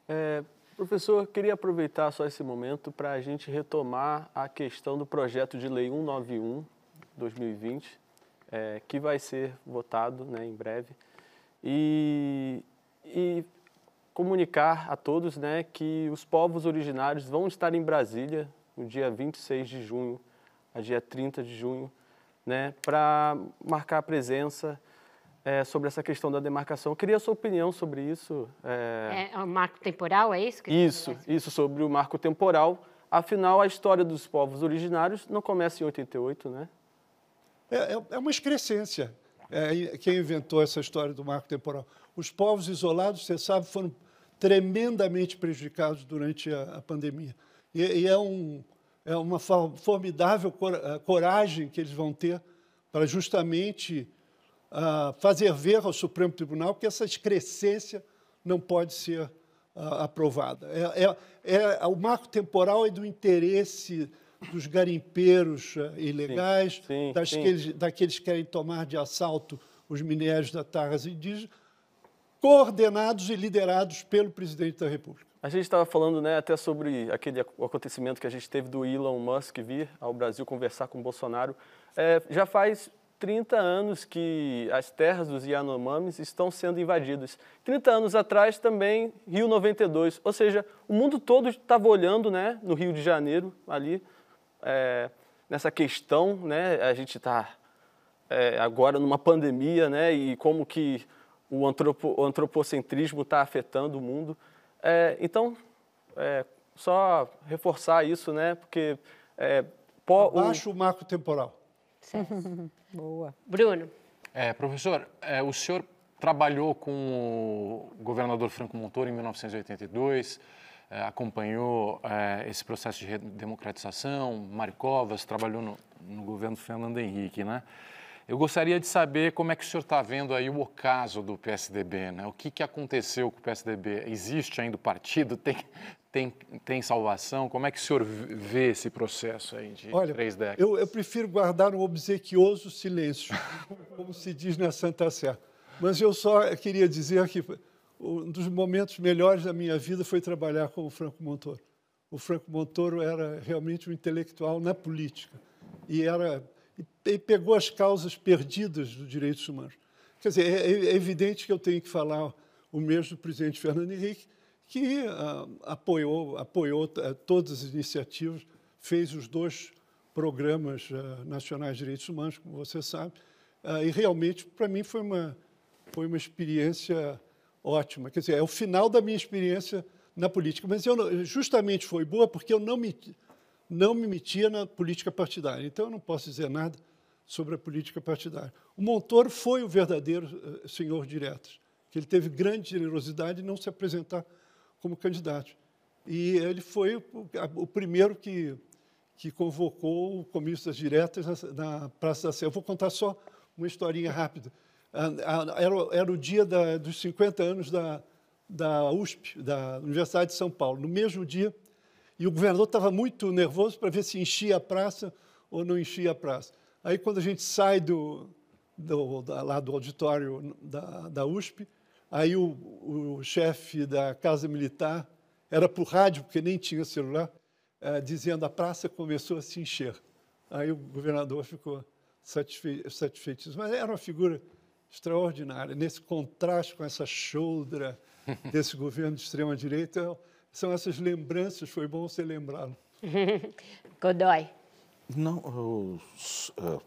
É, Professor, queria aproveitar só esse momento para a gente retomar a questão do projeto de lei 191 2020, é, que vai ser votado né, em breve, e, e comunicar a todos né, que os povos originários vão estar em Brasília no dia 26 de junho, a dia 30 de junho, né, para marcar a presença é, sobre essa questão da demarcação. Eu queria a sua opinião sobre isso. É, é o marco temporal, é isso? Que isso, isso sobre o marco temporal. Afinal, a história dos povos originários não começa em 88, né? É, é, é uma excrescência é, quem inventou essa história do marco temporal. Os povos isolados, você sabe, foram tremendamente prejudicados durante a, a pandemia. E, e, é, um, é uma formidável coragem que eles vão ter para justamente fazer ver ao Supremo Tribunal que essa excrescência não pode ser uh, aprovada. É, é, é, o marco temporal é do interesse dos garimpeiros uh, ilegais, sim, sim, sim. daqueles que querem tomar de assalto os minérios da terras indígenas, coordenados e liderados pelo presidente da República. A gente estava falando né, até sobre aquele acontecimento que a gente teve do Elon Musk vir ao Brasil conversar com o Bolsonaro. É, já faz 30 anos que as terras dos Yanomamis estão sendo invadidas. 30 anos atrás também Rio 92, ou seja, o mundo todo estava olhando, né, no Rio de Janeiro ali é, nessa questão, né, a gente está é, agora numa pandemia, né, e como que o, antropo, o antropocentrismo está afetando o mundo. É, então, é, só reforçar isso, né, porque é, Abaixo o, o marco temporal. Boa. Bruno. É, professor, é, o senhor trabalhou com o governador Franco Montoro em 1982, é, acompanhou é, esse processo de democratização, Maricovas, trabalhou no, no governo Fernando Henrique, né? Eu gostaria de saber como é que o senhor está vendo aí o ocaso do PSDB, né? O que, que aconteceu com o PSDB? Existe ainda o partido? Tem, tem, tem salvação? Como é que o senhor vê esse processo aí de Olha, três décadas? Eu, eu prefiro guardar um obsequioso silêncio, como se diz na Santa Sé. Mas eu só queria dizer que um dos momentos melhores da minha vida foi trabalhar com o Franco Montoro. O Franco Montoro era realmente um intelectual na política e era e pegou as causas perdidas dos direitos humanos. Quer dizer, é, é evidente que eu tenho que falar o mesmo do presidente Fernando Henrique, que uh, apoiou, apoiou uh, todas as iniciativas, fez os dois programas uh, nacionais de direitos humanos, como você sabe, e realmente, para mim, foi uma, foi uma experiência ótima. Quer dizer, é o final da minha experiência na política, mas eu, justamente foi boa porque eu não me, não me metia na política partidária. Então, eu não posso dizer nada sobre a política partidária. O Montoro foi o verdadeiro senhor diretos, que ele teve grande generosidade em não se apresentar como candidato. E ele foi o, primeiro que, que convocou o comício das diretas na, na Praça da Sé. Eu vou contar só uma historinha rápida. Era, era o dia da, dos 50 anos da, da USP, da Universidade de São Paulo, no mesmo dia, e o governador estava muito nervoso para ver se enchia a praça ou não enchia a praça. Aí, quando a gente sai do, do, da, lá do auditório da, da USP, aí o, o chefe da Casa Militar, era por rádio, porque nem tinha celular, é, dizendo a praça começou a se encher. Aí o governador ficou satisfe satisfeito. Mas era uma figura extraordinária, nesse contraste com essa choldra desse governo de extrema-direita, são essas lembranças, foi bom você lembrá-lo. Godoy. Não, eu, eu,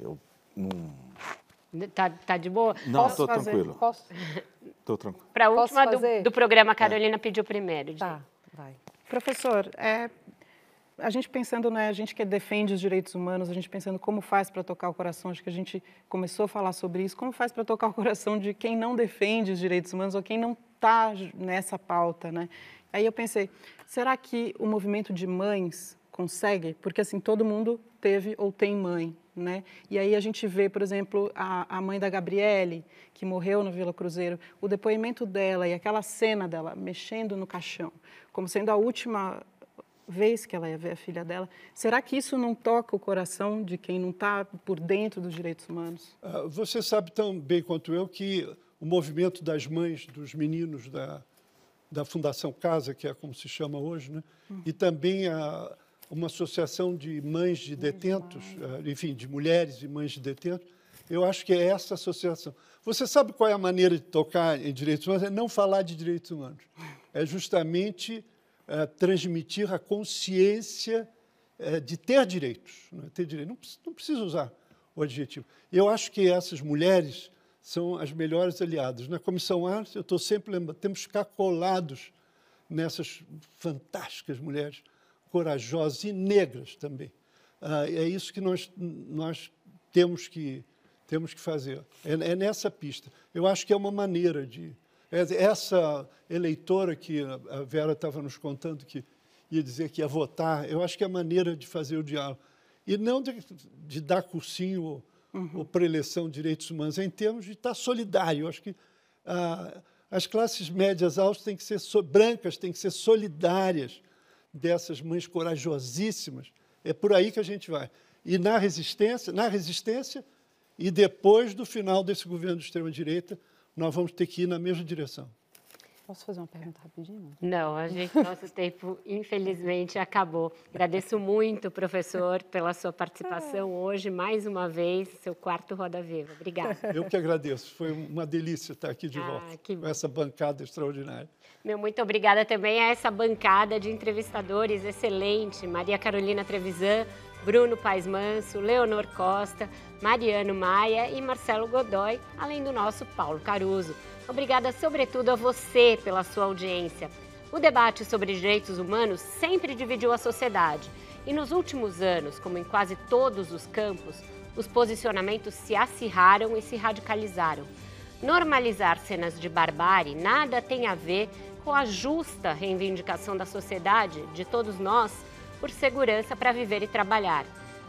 eu não... Tá, tá de boa? Não, estou tranquilo. Posso? Estou tranquilo. Para a última do, do programa, a Carolina pediu primeiro. Tá, vai. Professor, é, a gente pensando, né, a gente que defende os direitos humanos, a gente pensando como faz para tocar o coração, acho que a gente começou a falar sobre isso, como faz para tocar o coração de quem não defende os direitos humanos ou quem não está nessa pauta, né? Aí eu pensei, será que o movimento de mães consegue? Porque assim, todo mundo teve ou tem mãe, né? E aí a gente vê, por exemplo, a, a mãe da Gabriele, que morreu no Vila Cruzeiro, o depoimento dela e aquela cena dela mexendo no caixão, como sendo a última vez que ela ia ver a filha dela. Será que isso não toca o coração de quem não está por dentro dos direitos humanos? Ah, Você sabe tão bem quanto eu que o movimento das mães, dos meninos da, da Fundação Casa, que é como se chama hoje, né? e também a, uma associação de mães de detentos, ah, enfim, de mulheres e mães de detentos, eu acho que é essa associação. Você sabe qual é a maneira de tocar em direitos humanos? É não falar de direitos humanos. É justamente eh, transmitir a consciência eh, de ter direitos. Né? Ter direito. Não, precisa- não precisa usar o adjetivo. Eu acho que essas mulheres são as melhores aliadas. Na Comissão Arte, eu estou sempre lembrando, temos que ficar colados nessas fantásticas mulheres, corajosas e negras também. Ah, é isso que nós, nós temos, que, temos que fazer. É, é nessa pista. Eu acho que é uma maneira de. é- Essa eleitora que a Vera estava nos contando que ia dizer que ia votar, eu acho que é a maneira de fazer o diálogo. E não de, de dar cursinho ou, ou preleção de direitos humanos, é em termos de estar solidário. Eu acho que ah, as classes médias altas têm que ser so- brancas, têm que ser solidárias dessas mães corajosíssimas. É por aí que a gente vai. E na resistência, na resistência e depois do final desse governo de extrema direita, nós vamos ter que ir na mesma direção. Posso fazer uma pergunta rapidinho? Não, a gente, nosso tempo, infelizmente, acabou. Agradeço muito, professor, pela sua participação hoje, mais uma vez, seu quarto Roda Viva. Obrigada. Eu que agradeço. Foi uma delícia estar aqui de Ah, volta que com essa bancada extraordinária. Meu muito obrigada também a essa bancada de entrevistadores excelente, Maria Carolina Trevisan, Bruno Paes Manso, Leonor Costa, Mariano Maia e Marcelo Godoy, além do nosso Paulo Caruso. Obrigada, sobretudo, a você pela sua audiência. O debate sobre direitos humanos sempre dividiu a sociedade. E nos últimos anos, como em quase todos os campos, os posicionamentos se acirraram e se radicalizaram. Normalizar cenas de barbárie nada tem a ver com a justa reivindicação da sociedade, de todos nós, por segurança para viver e trabalhar.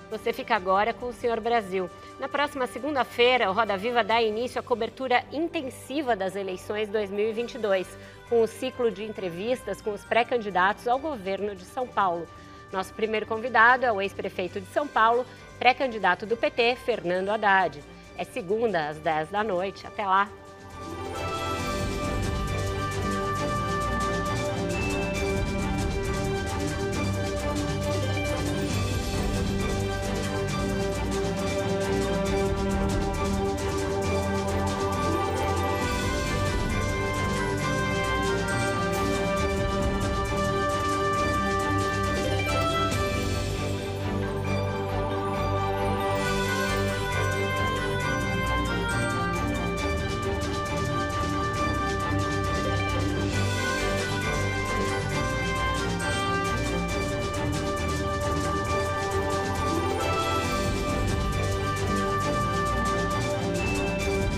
Você fica agora com o Senhor Brasil. Na próxima segunda-feira, o Roda Viva dá início à cobertura intensiva das eleições 2022, com o ciclo de entrevistas com os pré-candidatos ao governo de São Paulo. Nosso primeiro convidado é o ex-prefeito de São Paulo, pré-candidato do PT, Fernando Haddad. É segunda, às 10 da noite. Até lá!